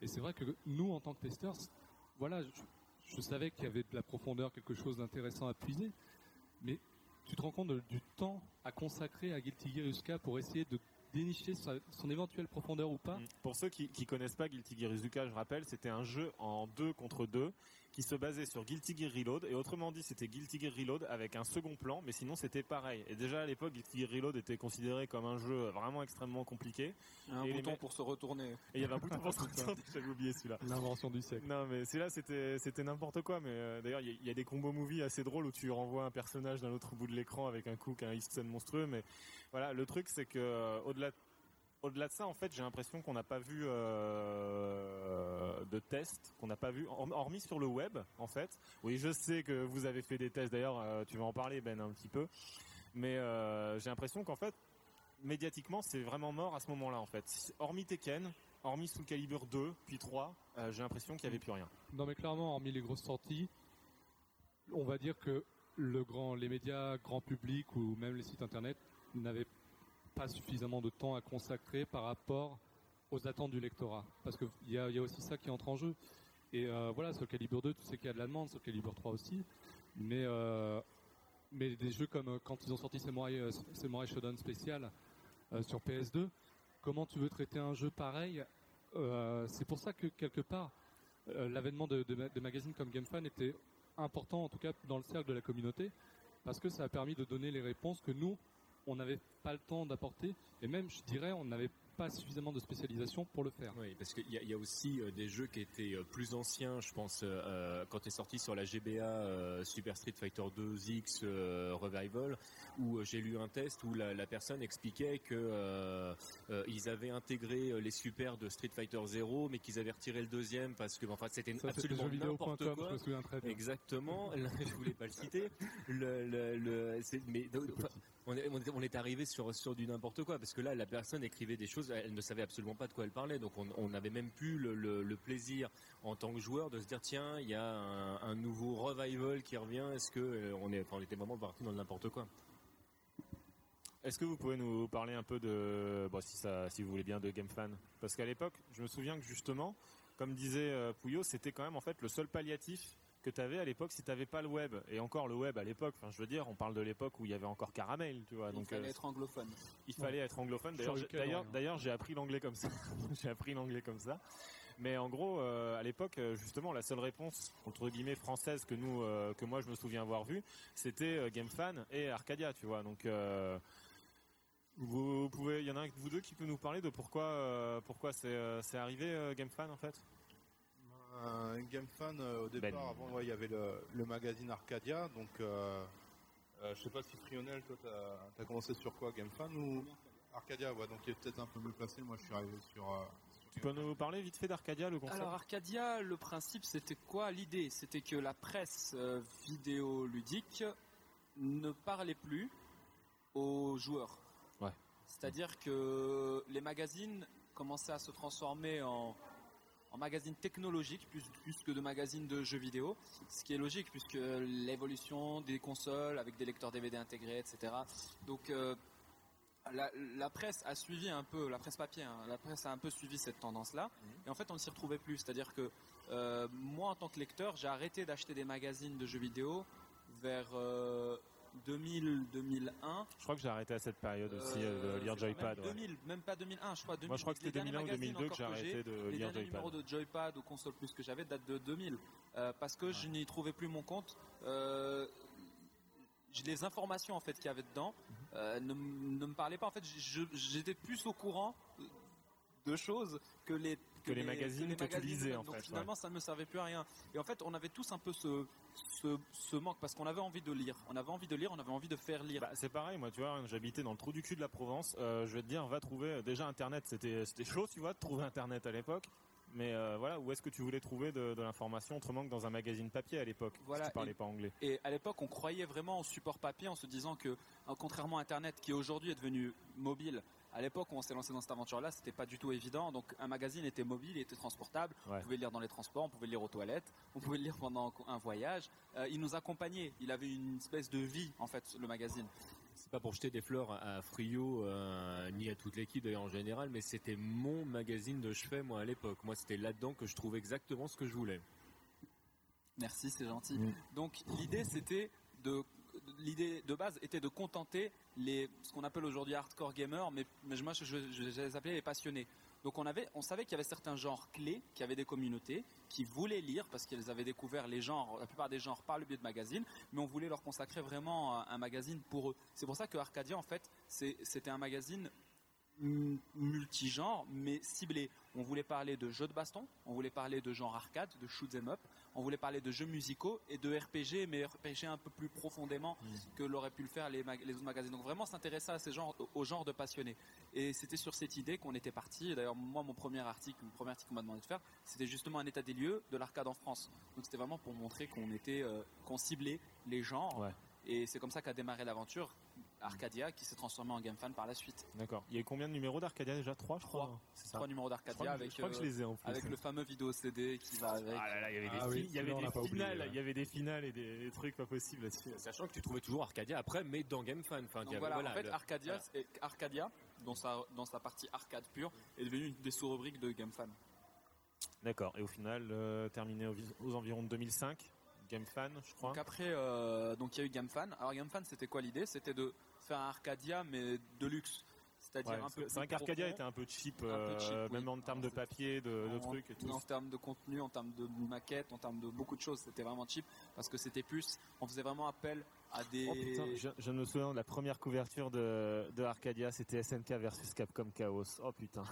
Et c'est vrai que nous, en tant que testeurs, voilà, je, savais qu'il y avait de la profondeur, quelque chose d'intéressant à puiser, mais tu te rends compte du temps à consacrer à Guilty Gear pour essayer de dénicher sa- son éventuelle profondeur ou pas. Mm. Pour ceux qui, qui connaissent pas Guilty Gear Isuka, je rappelle, c'était un jeu en 2 contre 2 qui se basait sur Guilty Gear Reload et autrement dit, c'était Guilty Gear Reload avec un second plan, mais sinon c'était pareil. Et déjà à l'époque, Guilty Gear Reload était considéré comme un jeu vraiment extrêmement compliqué Un Et bouton pour se retourner. et il y avait un bouton pour se retourner, j'avais oublié celui-là. L'invention du siècle. Non mais celui-là c'était c'était n'importe quoi mais euh, d'ailleurs il y, y a des combos movies assez drôles où tu renvoies un personnage d'un autre bout de l'écran avec un coup qui a un X-Sen monstrueux mais voilà le truc c'est que euh, au-delà de ça en fait j'ai l'impression qu'on n'a pas vu euh, de tests qu'on n'a pas vu hor- hormis sur le web en fait oui je sais que vous avez fait des tests d'ailleurs euh, tu vas en parler Ben un petit peu mais j'ai l'impression qu'en fait médiatiquement, c'est vraiment mort à ce moment-là, en fait. Hormis Tekken, hormis Soul Calibur 2, puis 3, euh, j'ai l'impression qu'il n'y avait plus rien. Non, mais clairement, hormis les grosses sorties, on va dire que les médias grand public ou même les sites internet n'avaient pas suffisamment de temps à consacrer par rapport aux attentes du lectorat. Parce qu'il y a, aussi ça qui entre en jeu. Et euh, voilà, sur Calibur 2, tu sais qu'il y a de la demande, sur Calibur 3 aussi. Mais, euh, mais des jeux comme euh, quand ils ont sorti Samurai, Samurai Shodown spécial euh, sur PS2, comment tu veux traiter un jeu pareil C'est pour ça que quelque part, l'avènement de, de magazines comme GameFan était important, en tout cas dans le cercle de la communauté, parce que ça a permis de donner les réponses que nous, on n'avait pas le temps d'apporter, et même, je dirais, on n'avait pas suffisamment de spécialisation pour le faire. Oui, parce qu'il y, a- il y a aussi euh, des jeux qui étaient euh, plus anciens, je pense, euh, quand est sorti sur la GBA euh, Super Street Fighter 2X euh, Revival, où j'ai lu un test où la, la personne expliquait que ils avaient intégré les super de Street Fighter 0, mais qu'ils avaient retiré le deuxième parce que, enfin, c'était absolument n'importe quoi. je me très bien. Exactement. Je voulais pas le citer. Le, le, le- c'est- mais donc, on est, arrivé sur du n'importe quoi parce que là, la personne écrivait des choses, elle ne savait absolument pas de quoi elle parlait. Donc, on n'avait même plus le, plaisir en tant que joueur de se dire tiens, il y a un, nouveau revival qui revient. Est-ce que euh, est, était vraiment parti dans n'importe quoi. Est-ce que vous pouvez nous parler un peu de, bon, si ça, si vous voulez bien, de GameFan Parce qu'à l'époque, je me souviens que justement, comme disait euh, Pouillot, c'était quand même en fait le seul palliatif que tu avais à l'époque si tu n'avais pas le web. Et encore le web à l'époque, enfin je veux dire, on parle de l'époque où il y avait encore Caramel, tu vois. Il donc fallait euh, être anglophone. il fallait être anglophone. D'ailleurs, d'ailleurs, j'ai appris l'anglais comme ça. j'ai appris l'anglais comme ça. Mais en gros, euh, à l'époque, euh, justement, la seule réponse entre guillemets française que nous, euh, que moi, je me souviens avoir vue, c'était euh, GameFan et Arcadia, tu vois. Donc, euh, vous pouvez, il y en a un de vous deux qui peut nous parler de pourquoi, euh, pourquoi c'est, euh, c'est arrivé euh, GameFan en fait? Un GameFan, euh, au départ, Ben. avant, ouais, il y avait le, le magazine Arcadia. Donc, euh, euh, je sais pas si Frionel, toi, t'as as commencé sur quoi GameFan ou Arcadia Ouais, donc il est peut-être un peu mieux placé. Moi, je suis arrivé sur. euh, Tu peux nous parler vite fait d'Arcadia, le concept? Alors Arcadia, le principe c'était quoi? L'idée c'était que la presse euh, vidéoludique ne parlait plus aux joueurs. Ouais. C'est-à-dire que les magazines commençaient à se transformer en, en magazines technologiques plus, plus que de magazines de jeux vidéo, ce qui est logique puisque l'évolution des consoles avec des lecteurs DVD intégrés, etc. Donc euh, la, la presse a suivi un peu, la presse papier, hein, la presse a un peu suivi cette tendance-là. Et en fait, on ne s'y retrouvait plus. C'est-à-dire que euh, moi, en tant que lecteur, j'ai arrêté d'acheter des magazines de jeux vidéo vers euh, 2000-2001. Je crois que j'ai arrêté à cette période aussi Euh, euh, de lire c'est Joypad. même ouais. 2000, même pas 2001, je crois. 2000. Moi, je crois que Les c'était derniers 2001 ou magazines 2002 que j'ai arrêté de les lire derniers Joypad. numéros de Joypad ou console plus que j'avais datent de 2000 euh, parce que je n'y trouvais plus mon compte. Euh, les informations en fait qu'il y avait dedans Mhm. euh, ne, ne me parlaient pas. En fait, j'étais plus au courant de choses que les Que les magazines que tu lisais, eux-mêmes. en Donc fait, finalement, ça ne me servait plus à rien. Et en fait, on avait tous un peu ce, ce, ce manque parce qu'on avait envie de lire. On avait envie de lire, on avait envie de faire lire. Bah, c'est pareil, moi, tu vois, j'habitais dans le trou du cul de la Provence. Euh, je vais te dire, va trouver. Déjà, Internet, c'était chaud, tu vois, de trouver Internet à l'époque. Mais euh, voilà, où est-ce que tu voulais trouver de, de l'information autrement que dans un magazine papier à l'époque Voilà, Si tu parlais et- pas anglais? Et à l'époque, on croyait vraiment au support papier en se disant que, euh, contrairement à Internet, qui aujourd'hui est devenu mobile, à l'époque où on s'est lancé dans cette aventure-là, c'était pas du tout évident. Donc, un magazine était mobile, il était transportable. Ouais. On pouvait le lire dans les transports, on pouvait le lire aux toilettes, on pouvait le lire pendant un voyage. Euh, il nous accompagnait. Il avait une espèce de vie, en fait, le magazine. C'est pas pour jeter des fleurs à à Frio euh, ni à toute l'équipe d'ailleurs en général, mais c'était mon magazine de chevet moi à l'époque. Moi, c'était là-dedans que je trouvais exactement ce que je voulais. Merci, c'est gentil. Mm. Donc l'idée c'était de l'idée de base était de contenter les ce qu'on appelle aujourd'hui hardcore gamers, mais, moi je, les appelais les passionnés. Donc on avait, on savait qu'il y avait certains genres clés, qui avaient des communautés, qui voulaient lire parce qu'ils avaient découvert les genres, la plupart des genres par le biais de magazines, mais on voulait leur consacrer vraiment un, magazine pour eux. C'est pour ça que Arcadia en fait, c'était un magazine multigenre mais ciblé. On voulait parler de jeux de baston, on voulait parler de genre arcade, de shoot 'em up, on voulait parler de jeux musicaux et de RPG, mais RPG un peu plus profondément que l'auraient pu le faire les, autres magazines. Donc vraiment s'intéresser à ces genres, au genre de passionnés. Et c'était sur cette idée qu'on était parti. D'ailleurs, moi, mon premier article, le premier article qu'on m'a demandé de faire, c'était justement un état des lieux de l'arcade en France. Donc c'était vraiment pour montrer qu'on était, euh, qu'on ciblait les genres. Ouais. Et c'est comme ça qu'a démarré l'aventure. Arcadia qui s'est transformé en GameFan par la suite. D'accord. Il y a eu combien de numéros d'Arcadia déjà Trois, je crois. Trois. C'est ça. Trois numéros d'Arcadia avec, je crois que je les ai en plus. avec le fameux vidéo CD qui va avec. Ah là là, il y avait des, Ah oui, il y avait des finales, oublié, il y avait des finales et des, des trucs pas possibles là-dessus. Sachant que tu trouvais toujours Arcadia après, mais dans GameFan. Enfin, il y Donc avait- voilà, en fait, le- Arcadia, voilà. Arcadia dans, sa, dans sa partie arcade pure, est devenue une des sous-rubriques de GameFan. D'accord. Et au final, euh, terminé aux, aux environs de 2005, GameFan, je crois. Donc après, euh, donc il y a eu GameFan. Alors GameFan, c'était quoi l'idée? C'était de un Arcadia mais de luxe, c'est-à-dire Ouais, un peu c'est vrai qu'Arcadia était un peu cheap, Un peu euh, cheap, oui. même en termes de papier, de, trucs et tout. en termes de contenu, en termes de maquette, en termes de beaucoup de choses, c'était vraiment cheap parce que c'était plus, on faisait vraiment appel à des. Oh putain, je, je me souviens de la première couverture de, de Arcadia, c'était SNK versus Capcom Chaos. Oh putain.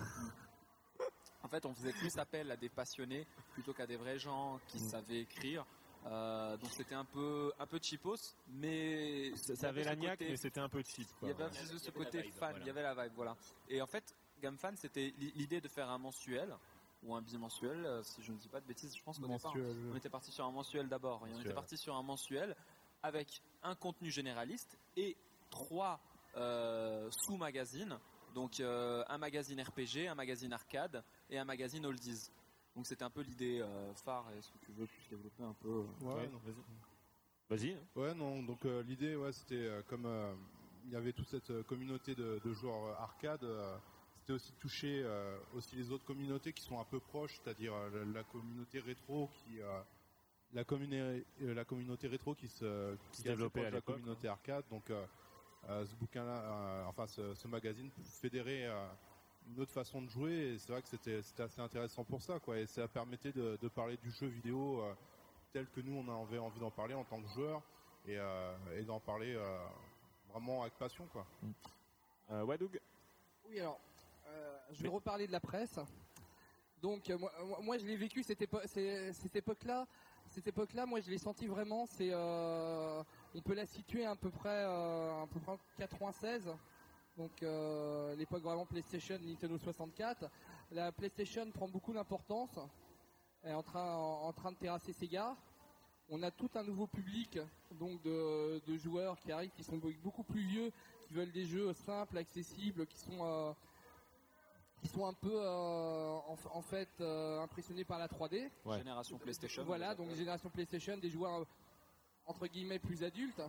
En fait, on faisait plus appel à des passionnés plutôt qu'à des vrais gens qui Mm. savaient écrire. Euh, donc c'était un peu un peu cheapos, mais Ça, il avait la niaque, mais c'était un peu cheap. Il Quoi. y avait Ouais. un peu Il ce côté vibe, fan, voilà. il y avait la vibe, voilà. Et en fait, GameFan, c'était li- l'idée de faire un mensuel ou un bimensuel, euh, si je ne dis pas de bêtises. Je pense départ, on était parti sur un mensuel d'abord. Et on était parti sur un mensuel avec un contenu généraliste et trois euh, sous-magazines. Donc euh, un magazine RPG, un magazine arcade et un magazine oldies. Donc c'était un peu l'idée euh, phare. Est-ce que tu veux plus développer un peu euh, Ouais, Ouais, non. vas-y. Vas-y. Ouais, non, donc euh, l'idée, ouais, c'était euh, comme euh, il y avait toute cette communauté de, de joueurs euh, arcade, euh, c'était aussi de toucher euh, aussi les autres communautés qui sont un peu proches, c'est-à-dire euh, la, la communauté rétro qui. euh, la, euh, la communauté rétro qui se Qui développait à la l'époque, communauté arcade donc ce bouquin-là euh, enfin ce, ce magazine fédérait euh, une autre façon de jouer et c'est vrai que c'était c'était assez intéressant pour ça quoi et ça permettait de, de parler du jeu vidéo euh, tel que nous on avait envie d'en parler en tant que joueur et, euh, et d'en parler euh, vraiment avec passion quoi. Euh, ouais, Doug Oui, alors, euh, je vais reparler de la presse. Donc, euh, moi, je l'ai vécu cette, épo- cette époque-là. Cette époque-là, moi, je l'ai senti vraiment. C'est, euh, on peut la situer à peu près, euh, à peu près en 96. Donc, euh, l'époque vraiment PlayStation, Nintendo 64. La PlayStation prend beaucoup d'importance. Elle est en train, en, en train de terrasser Sega. On a tout un nouveau public, donc de, de joueurs qui arrivent, qui sont beaucoup plus vieux, qui veulent des jeux simples, accessibles, qui sont euh, qui sont un peu euh, en, en fait euh, impressionnés par la 3D. Ouais. génération PlayStation Voilà, donc génération PlayStation, des joueurs entre guillemets plus adultes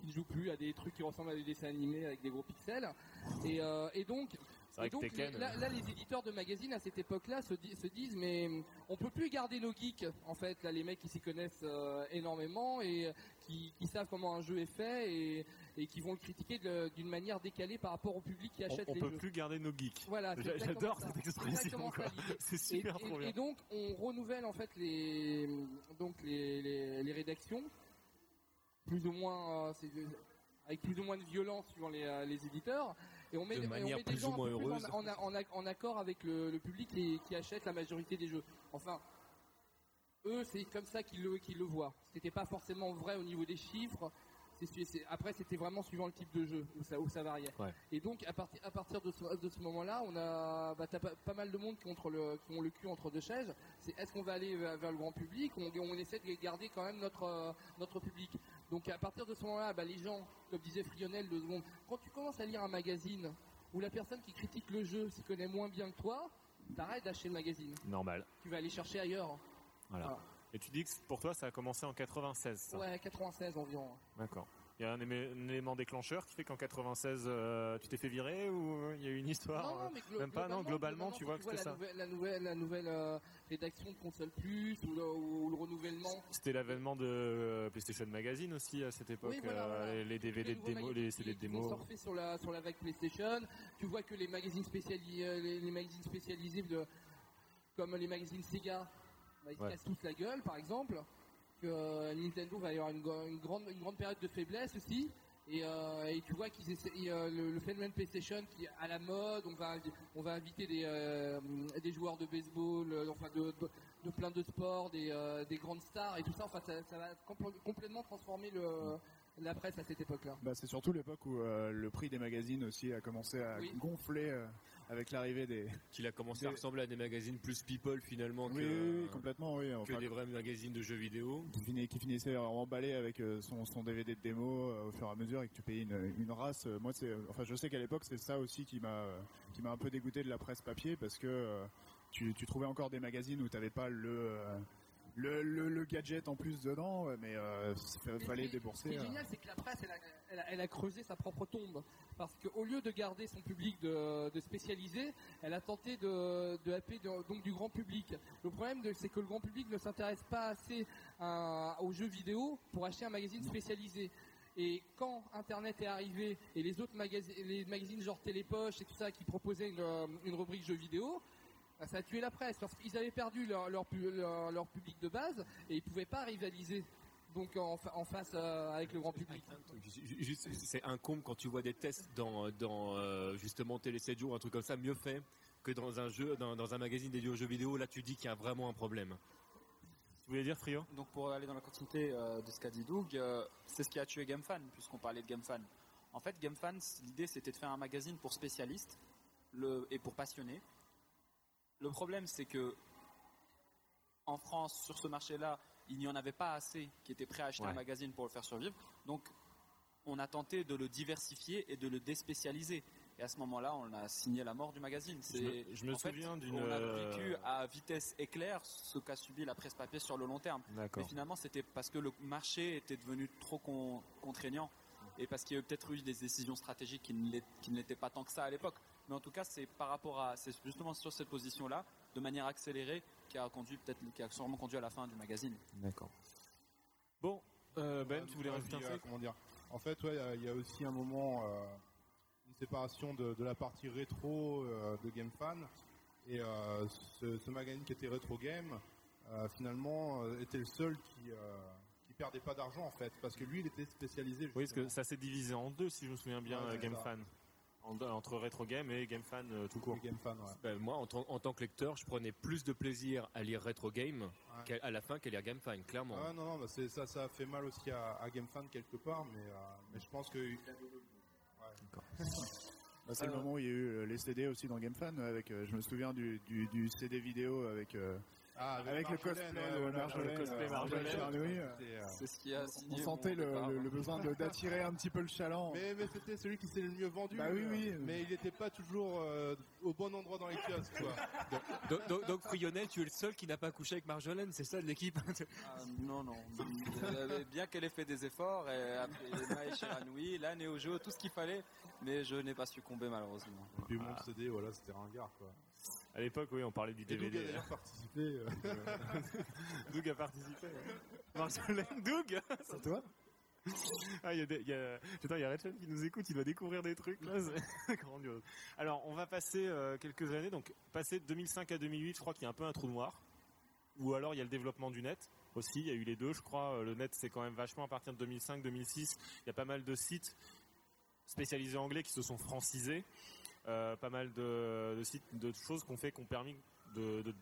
qui ne jouent plus à des trucs qui ressemblent à des dessins animés avec des gros pixels. Et, euh, et donc, et donc Tekken. là, là, les éditeurs de magazines à cette époque-là se, di- se disent mais on peut plus garder nos geeks. En fait, là, les mecs qui s'y connaissent euh, énormément et euh, qui, qui savent comment un jeu est fait et, et qui vont le critiquer d'une manière décalée par rapport au public qui on, achète on les peut jeux. plus garder nos geeks. Voilà, J'adore ça. cette C'est expression. C'est Et, super et- trop bien. et donc on renouvelle en fait les donc les, les, les rédactions plus ou moins euh, avec plus ou moins de violence suivant les, euh, les éditeurs et on met, De et on manière met des plus gens ou moins un peu plus heureuse. en, en- en- en accord avec le, le public qui, qui achète la majorité des jeux. Enfin, eux c'est comme ça qu'ils le, qu'ils le voient. C'était pas forcément vrai au niveau des chiffres. Après, c'était vraiment suivant le type de jeu où ça, où ça variait. Ouais. Et donc, à, partir à partir de ce, de ce moment-là, on a bah, t'as pas, pas mal de monde qui, ont entre le, qui ont le cul entre deux chaises. C'est est-ce qu'on va aller vers, vers le grand public ou on, on essaie de garder quand même notre, euh, notre public? Donc, à partir de ce moment-là, bah, les gens, comme disait Frionel deux secondes, quand tu commences à lire un magazine où la personne qui critique le jeu s'y connaît moins bien que toi, t'arrêtes d'acheter le magazine. Normal. Tu vas aller chercher ailleurs. Voilà. Voilà. Et tu dis que pour toi, ça a commencé en 96. ça. Ouais, 96 environ. D'accord. Il y a un, élément déclencheur qui fait qu'en 96, euh, tu t'es fait virer ou euh, il y a eu une histoire Non, non, euh, mais même pas, non, globalement, tu vois que c'était ça. Nouvelle, la nouvelle, la nouvelle euh, rédaction de console plus ou le, ou le renouvellement. C'était l'avènement de euh, PlayStation Magazine aussi à cette époque. Oui, voilà, voilà. Les DVD de démo, les CD de démo. sur la sur la vague PlayStation. Tu vois que les magazines spécialisés, euh, les, les magazines spécialisés de, comme les magazines Sega, bah, ils se Ouais. cassent tous la gueule, par exemple. Que euh, Nintendo va y avoir une, grande une grande période de faiblesse aussi. Et, euh, et tu vois qu'ils essaient et, euh, le, le phénomène PlayStation qui est à la mode. On va on va inviter des euh, des joueurs de baseball, enfin de, de, de plein de sports, des, des grandes stars et tout ça. Enfin, ça, ça va compl- complètement transformer le la presse à cette époque-là. Bah, c'est surtout l'époque où euh, le prix des magazines aussi a commencé à Oui. gonfler euh, avec l'arrivée des. Qu'il a commencé à ressembler à des magazines plus people finalement que, Oui, oui, oui, complètement, oui. que des vrais magazines de jeux vidéo. qui, finissait emballé avec euh, son, son DVD de démo euh, au fur et à mesure et que tu payais une, une race. Moi, c'est, enfin, je sais qu'à l'époque, c'est ça aussi qui m'a, euh, qui m'a un peu dégoûté de la presse papier parce que euh, tu, tu trouvais encore des magazines où tu n'avais pas le, euh, le, le, le gadget en plus dedans, mais euh, il fallait Mais Ce débourser. qui est euh. génial, c'est que la presse, elle a, elle a- elle a creusé sa propre tombe. Parce qu'au lieu de garder son public de, de spécialisé, elle a tenté de, de happer de- donc du grand public. Le problème, c'est que le grand public ne s'intéresse pas assez à- aux jeux vidéo pour acheter un magazine spécialisé. Et quand Internet est arrivé et les autres magazines, les magazines genre Télépoche et tout ça qui proposaient une, euh, une rubrique jeux vidéo, bah, ça a tué la presse parce qu'ils avaient perdu leur, leur, pu- leur- leur public de base et ils pouvaient pas rivaliser donc en, fa- en face euh, avec le grand public. C'est un comble quand tu vois des tests dans, dans euh, justement Télé 7 jours, un truc comme ça, mieux fait que dans un jeu, dans, dans un magazine dédié aux jeux vidéo. Là, tu dis qu'il y a vraiment un problème. Tu voulais dire Frio? Donc pour aller dans la continuité euh, de ce qu'a dit Doug, euh, c'est ce qui a tué GameFan, puisqu'on parlait de GameFan. En fait, GameFan, l'idée c'était de faire un magazine pour spécialistes le, et pour passionnés. Le problème, c'est que en France, sur ce marché-là, il n'y en avait pas assez qui étaient prêts à acheter Ouais. un magazine pour le faire survivre. Donc, on a tenté de le diversifier et de le déspécialiser. Et à ce moment-là, on a signé la mort du magazine. Je me- je me en souviens d'une, On a euh, vécu à vitesse éclair ce qu'a subi la presse papier sur le long terme. Mais finalement, c'était parce que le marché était devenu trop con- contraignant et parce qu'il y a eu peut-être eu des décisions stratégiques qui ne l'étaient pas tant que ça à l'époque. Mais en tout cas, c'est par rapport à, c'est justement sur cette position-là, de manière accélérée, qui a conduit peut-être, qui a sûrement conduit à la fin du magazine. D'accord. Bon, euh, Ben, Ouais, tu voulais rajouter un euh, truc Comment dire? En fait, ouais, il y a- il y, a aussi un moment, euh, une séparation de, de la partie rétro euh, de GameFan et euh, ce, ce magazine qui était Retro Game, euh, finalement, euh, était le seul qui euh, qui perdait pas d'argent en fait, parce que lui, il était spécialisé. Oui, parce que ça s'est divisé en deux, si je me souviens bien, Ouais, euh, GameFan. Entre Retro Game et GameFan euh, tout court. Ouais. Ben, moi, en, tant- en tant que lecteur, je prenais plus de plaisir à lire Retro Game qu'à à la fin qu'à lire GameFan, clairement. Ah, non, non, bah, c'est- ça, ça a fait mal aussi à, à GameFan quelque part, mais, euh, mais je pense que Bah, c'est le moment où il y a eu euh, les CD aussi dans GameFan. Avec, euh, je me souviens du, du, du CD vidéo avec, euh, Ah, avec le cosplay Marjolaine. le euh, Marjolaine. Euh, euh, C'est ce qui a On signé. sentait mon le, départ, le- le besoin d'attirer un petit peu le chaland. Mais, mais c'était celui qui s'est le mieux vendu. Bah oui, oui. Mais il n'était pas toujours euh, au bon endroit dans les kiosques, quoi. Donc, donc, donc, Frionnet, tu es le seul qui n'a pas couché avec Marjolaine, c'est ça de l'équipe? Ah, non, non. Bien qu'elle ait fait des efforts, et après Maë Chiranoui, la Neo Geo, tout ce qu'il fallait, mais je n'ai pas succombé malheureusement. Et puis mon CD, voilà, c'était ringard, quoi. À l'époque, oui, on parlait du Et Doug a DVD. d'ailleurs participé. euh, Doug a participé. ouais. Marjolaine, Doug C'est toi? Ah, il y a des- il y a, Attends, il y a Rachel qui nous écoute, il va découvrir des trucs là, c'est grandiose. Alors, on va passer euh, quelques années, donc passer de 2005 à 2008, je crois qu'il y a un peu un trou noir. Ou alors il y a le développement du net aussi, il y a eu les deux, je crois. Euh, Le net, c'est quand même vachement à partir de 2005-2006. Il y a pas mal de sites spécialisés anglais qui se sont francisés. Euh, pas mal de, sites, de choses qu'on fait, qui ont permis de, de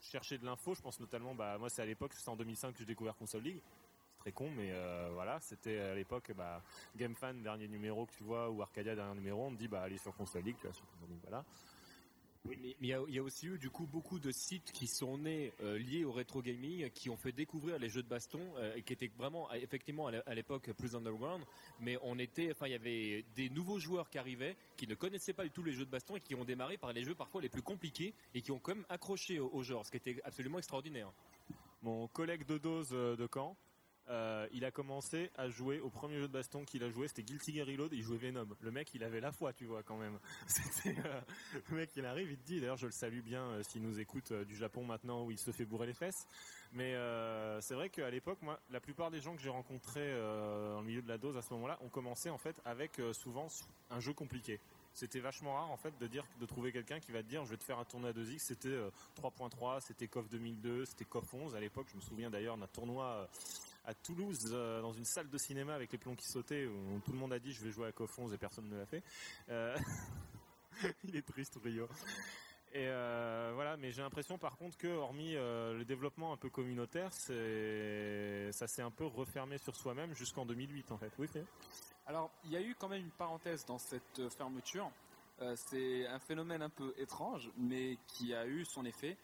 chercher de l'info. Je pense notamment, bah, moi c'est à l'époque, c'est en 2005 que j'ai découvert Console League. C'est très con, mais euh, voilà, c'était à l'époque, bah, GameFan, dernier numéro que tu vois, ou Arcadia, dernier numéro, on me dit, bah, allez sur Console League, tu vois, sur Console League, voilà. Oui, mais il y, a- aussi eu du coup beaucoup de sites qui sont nés euh, liés au rétro gaming, qui ont fait découvrir les jeux de baston euh, qui étaient vraiment effectivement à l'époque plus underground. Mais on était, enfin il y avait des nouveaux joueurs qui arrivaient, qui ne connaissaient pas du tout les jeux de baston et qui ont démarré par les jeux parfois les plus compliqués et qui ont quand même accroché au, au genre, ce qui était absolument extraordinaire. Mon collègue de dose euh, de Caen, euh, il a commencé à jouer au premier jeu de baston qu'il a joué, c'était Guilty Gear Reload, il jouait Venom. Le mec, il avait la foi, tu vois, quand même. Euh, le mec, il arrive, il te dit, d'ailleurs, je le salue bien euh, s'il nous écoute du Japon maintenant où il se fait bourrer les fesses. Mais c'est vrai qu'à l'époque, moi, la plupart des gens que j'ai rencontrés le milieu de la dose à ce moment-là ont commencé en fait avec souvent un jeu compliqué. C'était vachement rare en fait de dire de trouver quelqu'un qui va te dire je vais te faire un tournoi à 2x. C'était euh, 3.3, c'était KOF 2002, c'était KOF 11 à l'époque. Je me souviens d'ailleurs d'un tournoi à Toulouse euh, dans une salle de cinéma avec les plombs qui sautaient où tout le monde a dit je vais jouer à 11 et personne ne l'a fait. Euh, Il est triste Rio. Et euh, voilà, mais j'ai l'impression par contre que, hormis le développement un peu communautaire, ça s'est un peu refermé sur soi-même jusqu'en 2008 en fait. Oui, c'est. Alors, il y a eu quand même une parenthèse dans cette fermeture. C'est un phénomène un peu étrange, mais qui a eu son effet.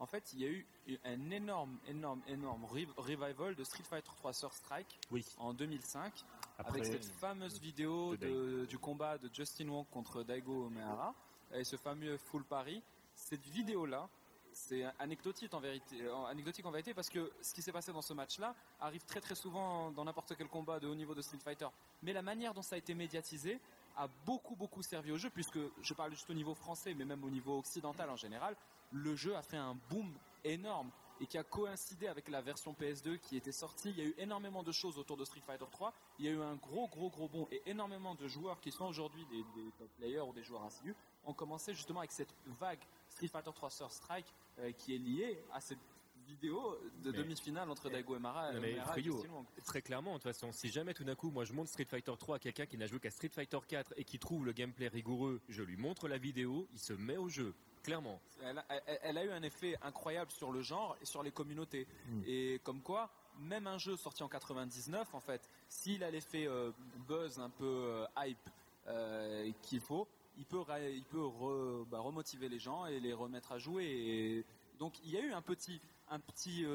En fait, il y a eu un énorme, énorme, énorme rev- revival de Street Fighter 3 Sur Strike Oui. en 2005, Après, avec cette fameuse vidéo de de- du combat de Justin Wong contre Daigo Omehara, et ce fameux Full Paris. Cette vidéo-là, c'est anecdotique en vérité, euh, anecdotique en vérité parce que ce qui s'est passé dans ce match-là arrive très très souvent dans n'importe quel combat de haut niveau de Street Fighter. Mais la manière dont ça a été médiatisé a beaucoup beaucoup servi au jeu puisque je parle juste au niveau français mais même au niveau occidental en général, le jeu a fait un boom énorme et qui a coïncidé avec la version PS2 qui était sortie. Il y a eu énormément de choses autour de Street Fighter 3. Il y a eu un gros gros gros bond et énormément de joueurs qui sont aujourd'hui des, des top players ou des joueurs assidus ont commencé justement avec cette vague Street Fighter 3 Sur Strike euh, qui est liée à cette vidéo de demi-finale entre Daigo Non, mais et Frio, Wong. Très clairement, de toute façon, si jamais tout d'un coup, moi je montre Street Fighter 3 à quelqu'un qui n'a joué qu'à Street Fighter 4 et qui trouve le gameplay rigoureux, je lui montre la vidéo, il se met au jeu, clairement. Elle a, elle- elle a eu un effet incroyable sur le genre et sur les communautés. Et comme quoi, même un jeu sorti en 99, en fait, s'il a l'effet euh, buzz un peu euh, hype euh, qu'il faut, il peut, il peut re- bah, remotiver les gens et les remettre à jouer. Et donc il y a eu un petit, un petit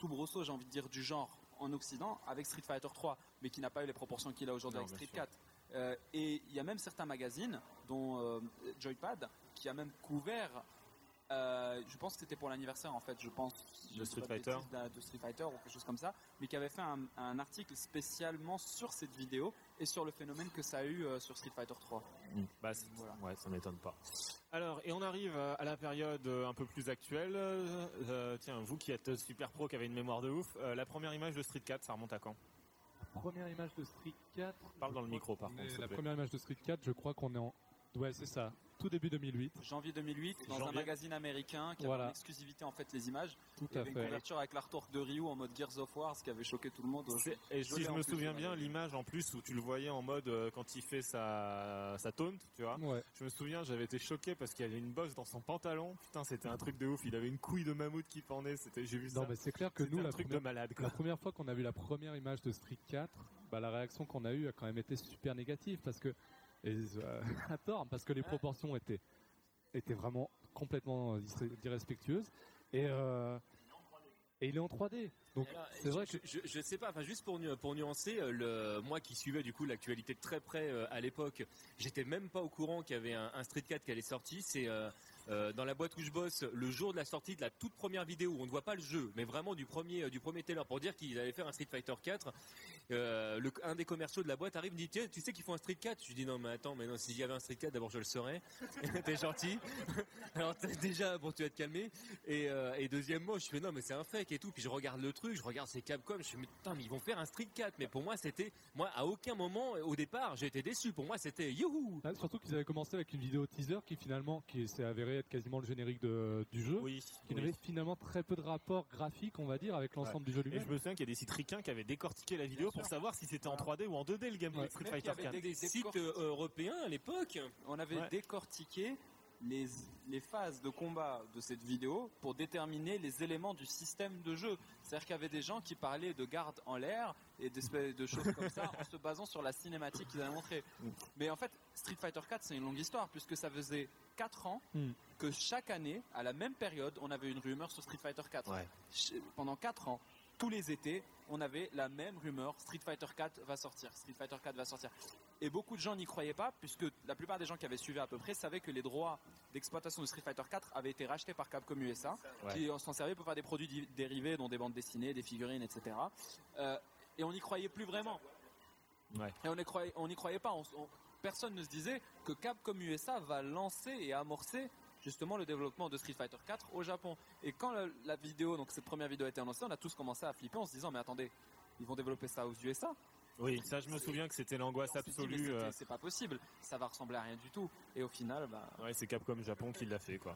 soubresaut, j'ai envie de dire, du genre en Occident avec Street Fighter 3, mais qui n'a pas eu les proportions qu'il a aujourd'hui avec Street sûr. 4. Euh, et il y a même certains magazines, dont euh, Joypad, qui a même couvert euh, je pense que c'était pour l'anniversaire en fait, je pense je De Street de Fighter. de Street Fighter ou quelque chose comme ça, mais qui avait fait un, un article spécialement sur cette vidéo et sur le phénomène que ça a eu euh, sur Street Fighter 3. Bah, c'est- Voilà. ouais, ça m'étonne pas. Alors, et on arrive à à la période euh, un peu plus actuelle. Euh, euh, tiens, vous qui êtes super pro, qui avez une mémoire de ouf, euh, la première image de Street 4, ça remonte à quand? Première image de Street 4. Parle dans le micro, par contre, La première image de Street 4, je crois qu'on est en. Ouais, c'est ça. Tout début 2008. Janvier 2008, dans un magazine américain qui Voilà. avait en exclusivité en fait les images. Tout à avait une fait. couverture avec l'artwork de Ryu en mode Gears of War, ce qui avait choqué tout le monde. Et si je me plus, souviens bien, l'image en plus où tu le voyais en mode euh, quand il fait sa, sa taunt, tu vois. Ouais. Je me souviens, j'avais été choqué parce qu'il y avait une bosse dans son pantalon. Putain, c'était un truc de ouf. Il avait une couille de mammouth qui pendait. C'était, j'ai vu ça. Non, mais c'est clair que nous, un la truc première, de malade, quoi. la première fois qu'on a vu la première image de Street 4, bah, la réaction qu'on a eue a quand même été super négative parce que, et, euh, à tort, parce que les proportions étaient, étaient vraiment complètement euh, irrespectueuses. Et, euh, et il est en 3D. Donc, c'est vrai je, que. je, je sais pas, enfin juste pour, nu- pour nuancer, euh, le, moi qui suivais du coup l'actualité de très près euh, à l'époque, j'étais même pas au courant qu'il y avait un, un Street 4 qui allait sortir. C'est euh, euh, dans la boîte où je bosse le jour de la sortie de la toute première vidéo où on ne voit pas le jeu, mais vraiment du premier du premier trailer pour dire qu'ils allaient faire un Street Fighter 4. Euh, le, un des commerciaux de la boîte arrive me dit tiens tu sais qu'ils font un Street 4 je lui dis non mais attends mais non s'il y avait un Street 4 d'abord je le saurais t'es gentil alors déjà bon tu vas te calmer et, et deuxièmement je fais non mais c'est un fake et tout puis je regarde le truc je regarde ces Capcom je fais mais putain mais ils vont faire un Street 4 mais pour moi c'était moi à aucun moment au départ j'ai été déçu pour moi c'était youhou Ah, surtout qu'ils avaient commencé avec une vidéo teaser qui finalement, qui s'est avérée être quasiment le générique de- du jeu, Oui. qui oui. n'avait finalement très peu de rapport graphique, on va dire, avec l'ensemble du jeu Et lui-même. je me souviens qu'il y a des sites ricains qui avaient décortiqué la vidéo pour savoir si c'était en 3D ou en 2D le gameplay de Street Fighter avait 4. des- des sites euh, européens à l'époque On avait Ouais. décortiqué les, les phases de combat de cette vidéo pour déterminer les éléments du système de jeu. C'est-à-dire qu'il y avait des gens qui parlaient de garde en l'air et d'espèces de choses comme ça en se basant sur la cinématique qu'ils avaient montrée. Mais en fait, Street Fighter 4, c'est une longue histoire puisque ça faisait 4 ans Hmm. que chaque année, à la même période, on avait une rumeur sur Street Fighter 4. Ouais. Ch- Pendant 4 ans, tous les étés, on avait la même rumeur Street Fighter 4 va sortir, Street Fighter 4 va sortir. Et beaucoup de gens n'y croyaient pas, puisque la plupart des gens qui avaient suivi à peu près savaient que les droits d'exploitation de Street Fighter 4 avaient été rachetés par Capcom USA, Ouais. qui s'en servaient pour faire des produits dérivés, dont des bandes dessinées, des figurines, etc. Euh, et on n'y croyait plus vraiment. Ouais. Et on n'y croyait, on n'y croyait pas. On- on- personne ne se disait que Capcom USA va lancer et amorcer justement le développement de Street Fighter 4 au Japon. Et quand la, la vidéo, donc cette première vidéo a été annoncée, on a tous commencé à flipper en se disant mais attendez, ils vont développer ça aux USA Oui, ça je me souviens que c'était l'angoisse absolue. euh, C'est pas possible, ça va ressembler à rien du tout. Et au final, bah, Ouais, c'est Capcom Japon qui l'a fait, quoi.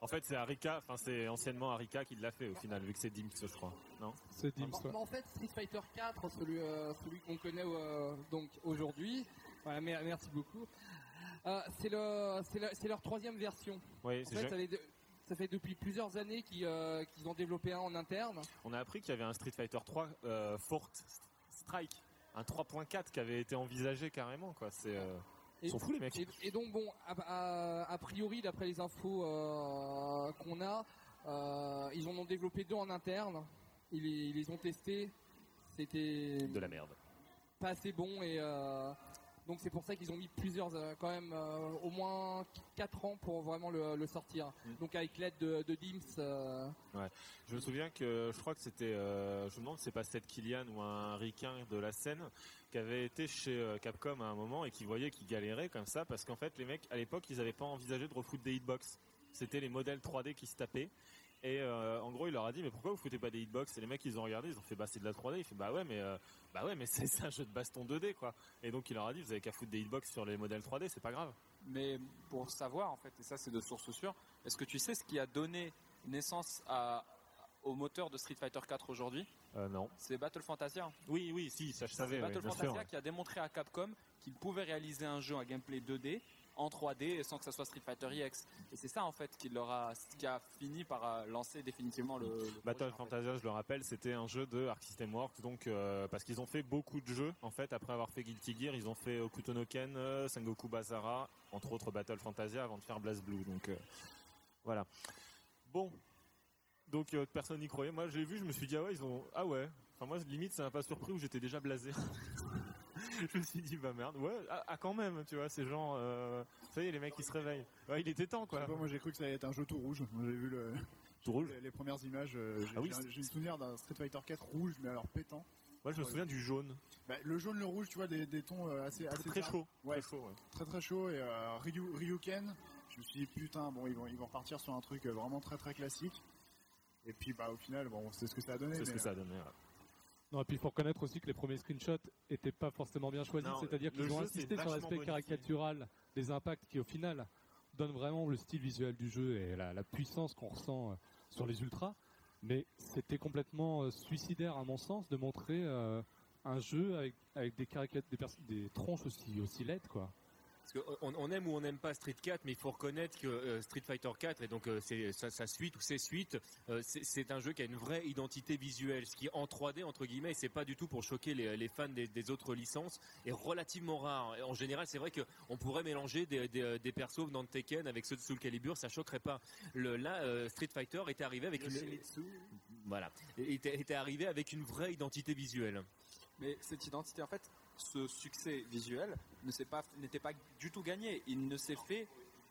En fait, c'est Arika, enfin, c'est anciennement Arika qui l'a fait, au final, vu que c'est Dims, je crois. Non? C'est Dims, En- ouais. En fait, Street Fighter 4, celui, euh, celui qu'on connaît euh, donc aujourd'hui, voilà, mer- merci beaucoup. Euh, c'est le, c'est le- c'est leur troisième version. Oui, c'est ça fait depuis plusieurs années qu'ils euh, ont développé un en interne. On a appris qu'il y avait un Street Fighter 3 euh, Fort Strike, un 3.4 qui avait été envisagé carrément quoi. C'est euh, sont fous les mecs. Et, et donc bon, a, a- a priori, d'après les infos euh, qu'on a, euh, ils en ont développé deux en interne. Ils les, ils les ont testés. C'était De la merde. pas assez bon et euh, donc c'est pour ça qu'ils ont mis plusieurs, euh, quand même euh, au moins 4 ans pour vraiment le, le sortir. Mm. Donc avec l'aide de, de Dims. euh, Je me souviens que je crois que c'était, je me demande si c'est pas Seth Killian ou un ricain de la scène qui avait été chez Capcom à un moment et qui voyait qu'ils galéraient comme ça parce qu'en fait les mecs à l'époque ils avaient pas envisagé de refoutre des hitbox. C'était les modèles 3D qui se tapaient. Et euh, en gros, il leur a dit mais pourquoi vous foutez pas des hitbox? Et les mecs ils ont regardé, ils ont fait bah c'est de la 3D. Il fait bah ouais mais euh, bah ouais mais c'est un jeu de baston 2D quoi. Et donc il leur a dit vous avez qu'à foutre des hitbox sur les modèles 3D, c'est pas grave. Mais pour savoir, en fait, et ça c'est de source sûre, est-ce que tu sais ce qui a donné naissance à, au moteur de Street Fighter 4 aujourd'hui? Euh, non. C'est Battle Fantasia. Oui oui si ça je savais. Battle Fantasia sûr. qui a démontré à Capcom qu'il pouvait réaliser un jeu à gameplay 2D en 3D et sans que ça soit Street Fighter EX. Et c'est ça en fait qui leur a, qui a fini par euh, lancer définitivement le, le Battle projet, en fait. Fantasia, je le rappelle, c'était un jeu de Arc System Works, donc euh, parce qu'ils ont fait beaucoup de jeux. En fait, après avoir fait Guilty Gear, ils ont fait Okuto no Ken, euh, Sengoku Basara, entre autres Battle Fantasia, avant de faire Blast Blue. Donc euh, voilà. Bon, donc euh, personne n'y croyait. Moi, j'ai vu, je me suis dit ah ouais, ils ont ah ouais. Enfin moi, limite, ça m'a pas surpris où j'étais déjà blasé. je me suis dit bah merde, ouais, ah, ah, quand même, tu vois, ces gens, euh, ça y est, les mecs ils se réveillent. Ouais, il était temps quoi. pas, moi j'ai cru que ça allait être un jeu tout rouge. J'ai vu le, Tout rouge. les, les premières images. euh, J'ai Ah oui, le souvenir d'un Street Fighter 4 rouge, mais alors pétant. Moi, je me souviens du jaune, Bah, le jaune, le rouge, tu vois, des, des tons euh, assez, assez très tard- chaud, Ouais, très chaud. ouais. très très chaud. Et euh, Ryu, Ryuken, je me suis dit putain, bon, ils vont, ils vont repartir sur un truc vraiment très très classique. Et puis bah au final, bon, c'est ce que ça a donné. C'est ce que ça a donné. ouais. Non, et puis il faut reconnaître aussi que les premiers screenshots étaient pas forcément bien choisis, c'est-à-dire qu'ils ont insisté sur l'aspect caricatural des impacts qui au final donnent vraiment le style visuel du jeu et la, la puissance qu'on ressent euh, sur les ultras. Mais c'était complètement euh, suicidaire à mon sens de montrer euh, un jeu avec, avec des caricatures, des, des tronches aussi, aussi laides quoi. On, on aime ou on n'aime pas Street 4, mais il faut reconnaître que euh, Street Fighter 4 et donc euh, c'est sa, sa suite ou ses suites, euh, c'est un jeu qui a une vraie identité visuelle, ce qui en 3D entre guillemets, c'est pas du tout pour choquer les, les fans des, des autres licences, est relativement rare. En général, c'est vrai que on pourrait mélanger des, des, des persos venant de Tekken avec ceux de Soul Calibur, ça choquerait pas. Le, là, euh, Street Fighter était arrivé avec une voilà, était, était arrivé avec une vraie identité visuelle. Mais cette identité, en fait, ce succès visuel ne s'est pas, n'était pas du tout gagné. Il ne s'est fait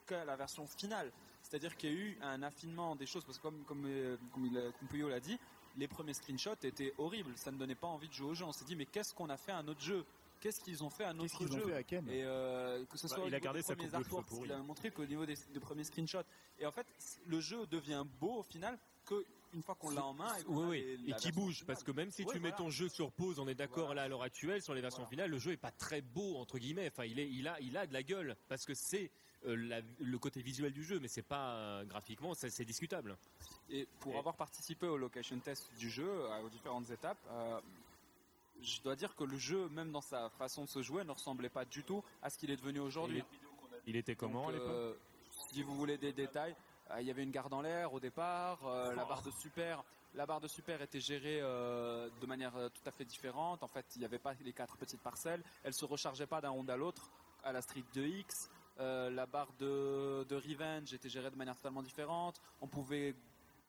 qu'à la version finale. C'est-à-dire qu'il y a eu un affinement des choses, parce que comme, comme, euh, comme, il a- comme Puyo l'a dit, les premiers screenshots étaient horribles. Ça ne donnait pas envie de jouer au jeu. On s'est dit, mais qu'est-ce qu'on a fait à un autre jeu? Qu'est-ce qu'ils ont fait à qu'ils ont jeu? fait à Ken Et euh, que ce soit au il a gardé sa premiers coupe de cheveux artworks, il a montré qu'au niveau des, des premiers screenshots. Et en fait, le jeu devient beau au final que une fois qu'on l'a en main et, Oui, oui, et qui bouge, finale. parce que même si tu mets ton jeu sur pause, on est d'accord Voilà. là à l'heure actuelle sur les versions Voilà. finales, le jeu est pas très beau entre guillemets. Enfin, il est, il a, il a de la gueule parce que c'est euh, la- le côté visuel du jeu, mais c'est pas euh, graphiquement, c'est discutable. Et pour Et- avoir participé au location test du jeu, aux différentes étapes, euh, je dois dire que le jeu, même dans sa façon de se jouer, ne ressemblait pas du tout à ce qu'il est devenu aujourd'hui. Il était comment Donc, à l'époque Si vous voulez des détails, il y avait une garde en l'air au départ, euh, la barre de super. La barre de super était gérée euh, de manière euh, tout à fait différente. En fait, il n'y avait pas les quatre petites parcelles. Elle se rechargeait pas d'un round à l'autre à la Street 2X. Euh, la barre de, de Revenge était gérée de manière totalement différente. On pouvait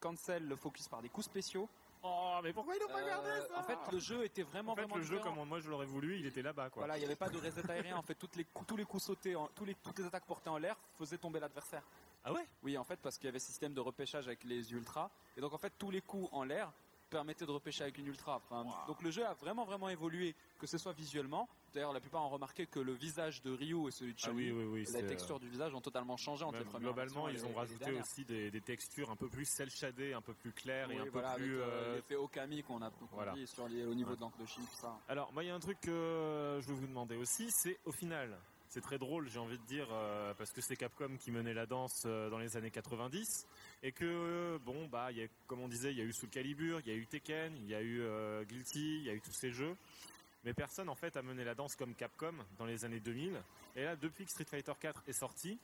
cancel le focus par des coups spéciaux. Oh, mais pourquoi ils n'ont pas gardé Euh, ça en fait, le jeu était vraiment En fait, vraiment le jeu, comme moi je l'aurais voulu, il était là-bas, quoi. Voilà, il n'y avait pas de reset aérien. En fait, toutes les coups- tous les coups sautés, en- tous les, toutes les attaques portées en l'air faisaient tomber l'adversaire. Ah ouais Oui, en fait, parce qu'il y avait système de repêchage avec les ultras. Et donc, en fait, tous les coups en l'air permettaient de repêcher avec une ultra. Enfin, Donc, le jeu a vraiment, vraiment évolué, que ce soit visuellement. D'ailleurs, la plupart ont remarqué que le visage de Ryu et celui de Ah Chun-Li, oui, oui, oui. et c'est, la euh, texture du visage ont totalement changé entre les premières globalement, ils ont rajouté aussi des, des textures un peu plus cel shadées, un peu plus claires et un peu plus. avec, euh, euh, l'effet Okami qu'on a voilà. dit sur les, au niveau Ouais. de l'encre de Chine, tout ça. Alors, moi, il y a un truc que je veux vous demander aussi, c'est au final, c'est très drôle, j'ai envie de dire, euh, parce que c'est Capcom qui menait la danse euh, dans les années 90, et que, euh, bon, bah, y a, comme on disait, il y a eu Soul Calibur, il y a eu Tekken, il y a eu Guilty, il y a eu tous ces jeux, mais personne, en fait, a mené la danse comme Capcom dans les années 2000. Et là, depuis que Street Fighter 4 est sorti,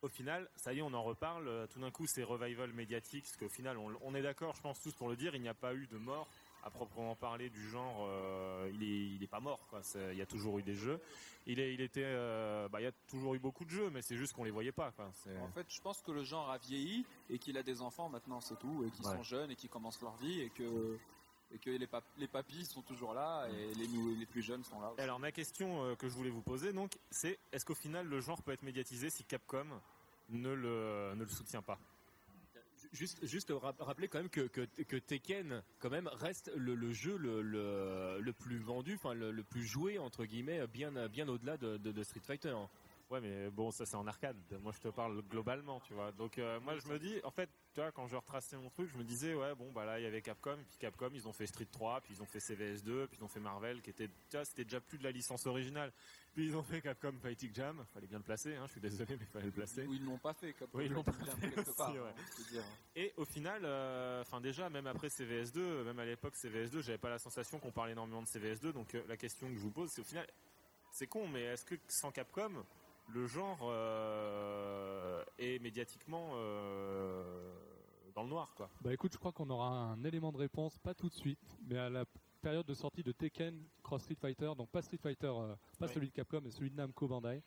au final, ça y est, on en reparle. Tout d'un coup, c'est revival médiatique, parce qu'au final, on, on est d'accord, je pense tous pour le dire, il n'y a pas eu de mort à proprement parler du genre. euh, il est, il est pas mort, quoi. Il y a toujours eu des jeux. Il est, il était, euh, bah, il y a toujours eu beaucoup de jeux, mais c'est juste qu'on les voyait pas, quoi. En fait, je pense que le genre a vieilli et qu'il a des enfants maintenant, c'est tout, et qu'ils Ouais. sont jeunes et qu'ils commencent leur vie et que, et que les, pap- les sont toujours là et les, nou- les plus jeunes sont là. aussi. Alors ma question euh, que je voulais vous poser donc, c'est est-ce qu'au final le genre peut être médiatisé si Capcom ne le, ne le soutient pas? Juste, juste rap- rappeler quand même que, Tekken quand même reste le, jeu le, le, plus vendu, enfin le, plus joué entre guillemets, bien, bien au-delà de, Street Fighter. Ouais, mais bon, ça c'est en arcade. Moi, je te parle globalement, tu vois. Donc, euh, moi, je me dis, en fait, tu vois, quand je retraçais mon truc, je me disais, ouais, bon, bah là, il y avait Capcom, puis Capcom, ils ont fait Street 3, puis ils ont fait CVS2, puis ils ont fait Marvel, qui était, tu vois, c'était déjà plus de la licence originale. Puis ils ont fait Capcom Fighting Jam. Fallait bien le placer, hein. Je suis désolé, mais fallait le placer. Ou ils l'ont pas fait, comme Oui, ils l'ont pas fait quelque part. aussi, ouais. hein, dire. Et au final, euh, enfin déjà, même après CVS2, même à l'époque CVS2, j'avais pas la sensation qu'on parlait énormément de CVS2. Donc euh, la question que je vous pose, c'est au final, c'est con, mais est-ce que sans Capcom, le genre euh, est médiatiquement euh, dans le noir, quoi Bah écoute, je crois qu'on aura un élément de réponse, pas tout de suite, mais à la période de sortie de Tekken Cross Street Fighter, donc pas Street Fighter, euh, pas celui de Capcom, mais celui de Namco Bandai,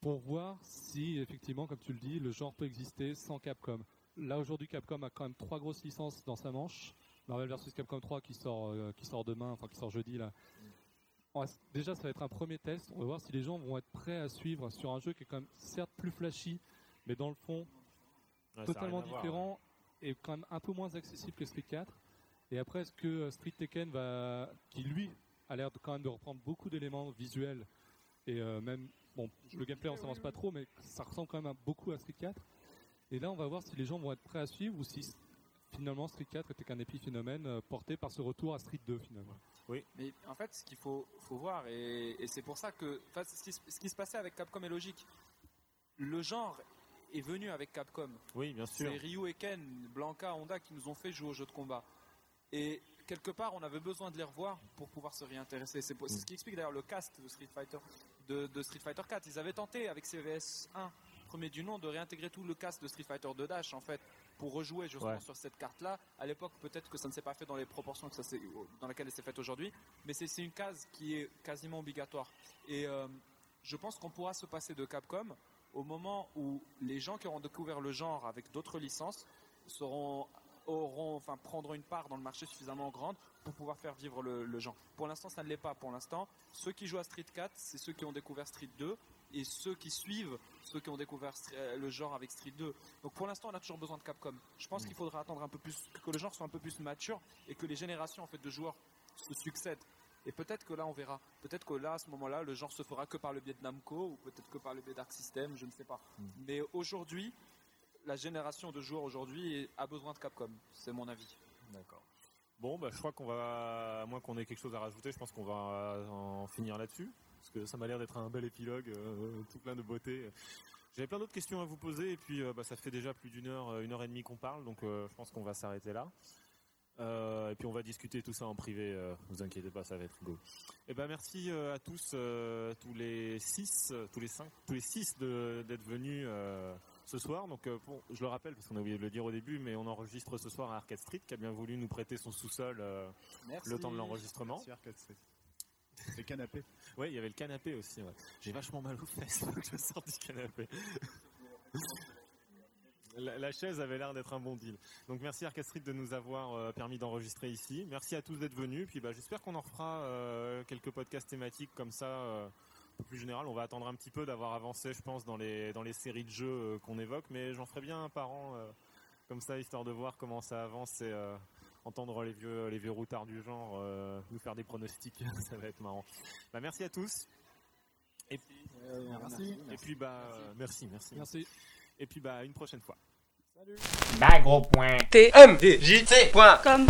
pour voir si effectivement, comme tu le dis, le genre peut exister sans Capcom. Là aujourd'hui, Capcom a quand même trois grosses licences dans sa manche. Marvel vs Capcom 3 qui sort, qui sort demain, enfin qui sort jeudi là. Va déjà, ça va être un premier test. On va voir si les gens vont être prêts à suivre sur un jeu qui est quand même certes plus flashy, mais dans le fond Ouais, totalement voir, différent et quand même un peu moins accessible que Street 4. Et après, est-ce que euh, Street Tekken va, qui lui a l'air de, quand même de reprendre beaucoup d'éléments visuels et euh, même, bon, le gameplay on s'avance pas trop, mais ça ressemble quand même à- beaucoup à Street 4. Et là, on va voir si les gens vont être prêts à suivre ou si finalement Street 4 était qu'un épiphénomène euh, porté par ce retour à Street 2 finalement. Mais en fait, ce qu'il faut, faut voir, et, et c'est pour ça que enfin, ce, qui, se- ce qui se passait avec Capcom est logique. Le genre est venu avec Capcom. Oui, bien sûr. C'est Ryu et Ken, Blanca, Honda qui nous ont fait jouer aux jeux de combat. Et quelque part, on avait besoin de les revoir pour pouvoir se réintéresser. C'est ce qui explique d'ailleurs le cast de Street Fighter, de, de Street Fighter 4. Ils avaient tenté avec CVS 1, premier du nom, de réintégrer tout le cast de Street Fighter 2 Dash en fait pour rejouer justement Ouais. sur cette carte-là. À l'époque, peut-être que ça ne s'est pas fait dans les proportions que ça s'est- dans lesquelles elle s'est faite aujourd'hui, mais c'est c'est une case qui est quasiment obligatoire. Et euh, je pense qu'on pourra se passer de Capcom au moment où les gens qui auront découvert le genre avec d'autres licences seront auront, enfin, prendront une part dans le marché suffisamment grande pour pouvoir faire vivre le, le genre. Pour l'instant, ça ne l'est pas. Pour l'instant, ceux qui jouent à Street 4, c'est ceux qui ont découvert Street 2 et ceux qui suivent ceux qui ont découvert euh, le genre avec Street 2. Donc pour l'instant, on a toujours besoin de Capcom. Je pense qu'il faudra attendre un peu plus, que le genre soit un peu plus mature et que les générations en fait de joueurs se succèdent. Et peut-être que là, on verra. Peut-être que là, à ce moment-là, le genre se fera que par le biais de Namco ou peut-être que par le biais d'Arc System, je ne sais pas. Mais aujourd'hui, la génération de joueurs aujourd'hui a besoin de Capcom. C'est mon avis. D'accord. Bon, bah, je crois qu'on va, à moins qu'on ait quelque chose à rajouter, je pense qu'on va en finir là-dessus. Parce que ça m'a l'air d'être un bel épilogue, euh, tout plein de beauté. J'avais plein d'autres questions à vous poser, et puis euh, bah, ça fait déjà plus d'une heure, euh, une heure et demie qu'on parle, donc je pense qu'on va s'arrêter là. Euh, et puis on va discuter tout ça en privé, euh, vous inquiétez pas, ça va être rigolo. Et ben merci euh, à tous, tous les six, euh, tous les cinq, tous les six de- d'être venus ce soir. Donc pour- je le rappelle parce qu'on a oublié de le dire au début, mais on enregistre ce soir à Arcade Street, qui a bien voulu nous prêter son sous-sol le temps de l'enregistrement. Les canapés. Oui, il y avait le canapé aussi. ouais. J'ai vachement mal aux fesses, que je sorte du canapé. La, chaise avait l'air d'être un bon deal. Donc merci Arcade Street de nous avoir euh, permis d'enregistrer ici. Merci à tous d'être venus. Puis bah, j'espère qu'on en refera euh, quelques podcasts thématiques comme ça, euh, plus général. On va attendre un petit peu d'avoir avancé, je pense, dans les dans les séries de jeux euh, qu'on évoque, mais j'en ferai bien un par an, comme ça, histoire de voir comment ça avance entendre les vieux les vieux routards du genre euh, nous faire des pronostics. ça va être marrant. Bah, merci à tous. Et, Merci. et puis bah euh, merci, merci, Merci. Et puis bah à une prochaine fois. Bagro.tmdjc.com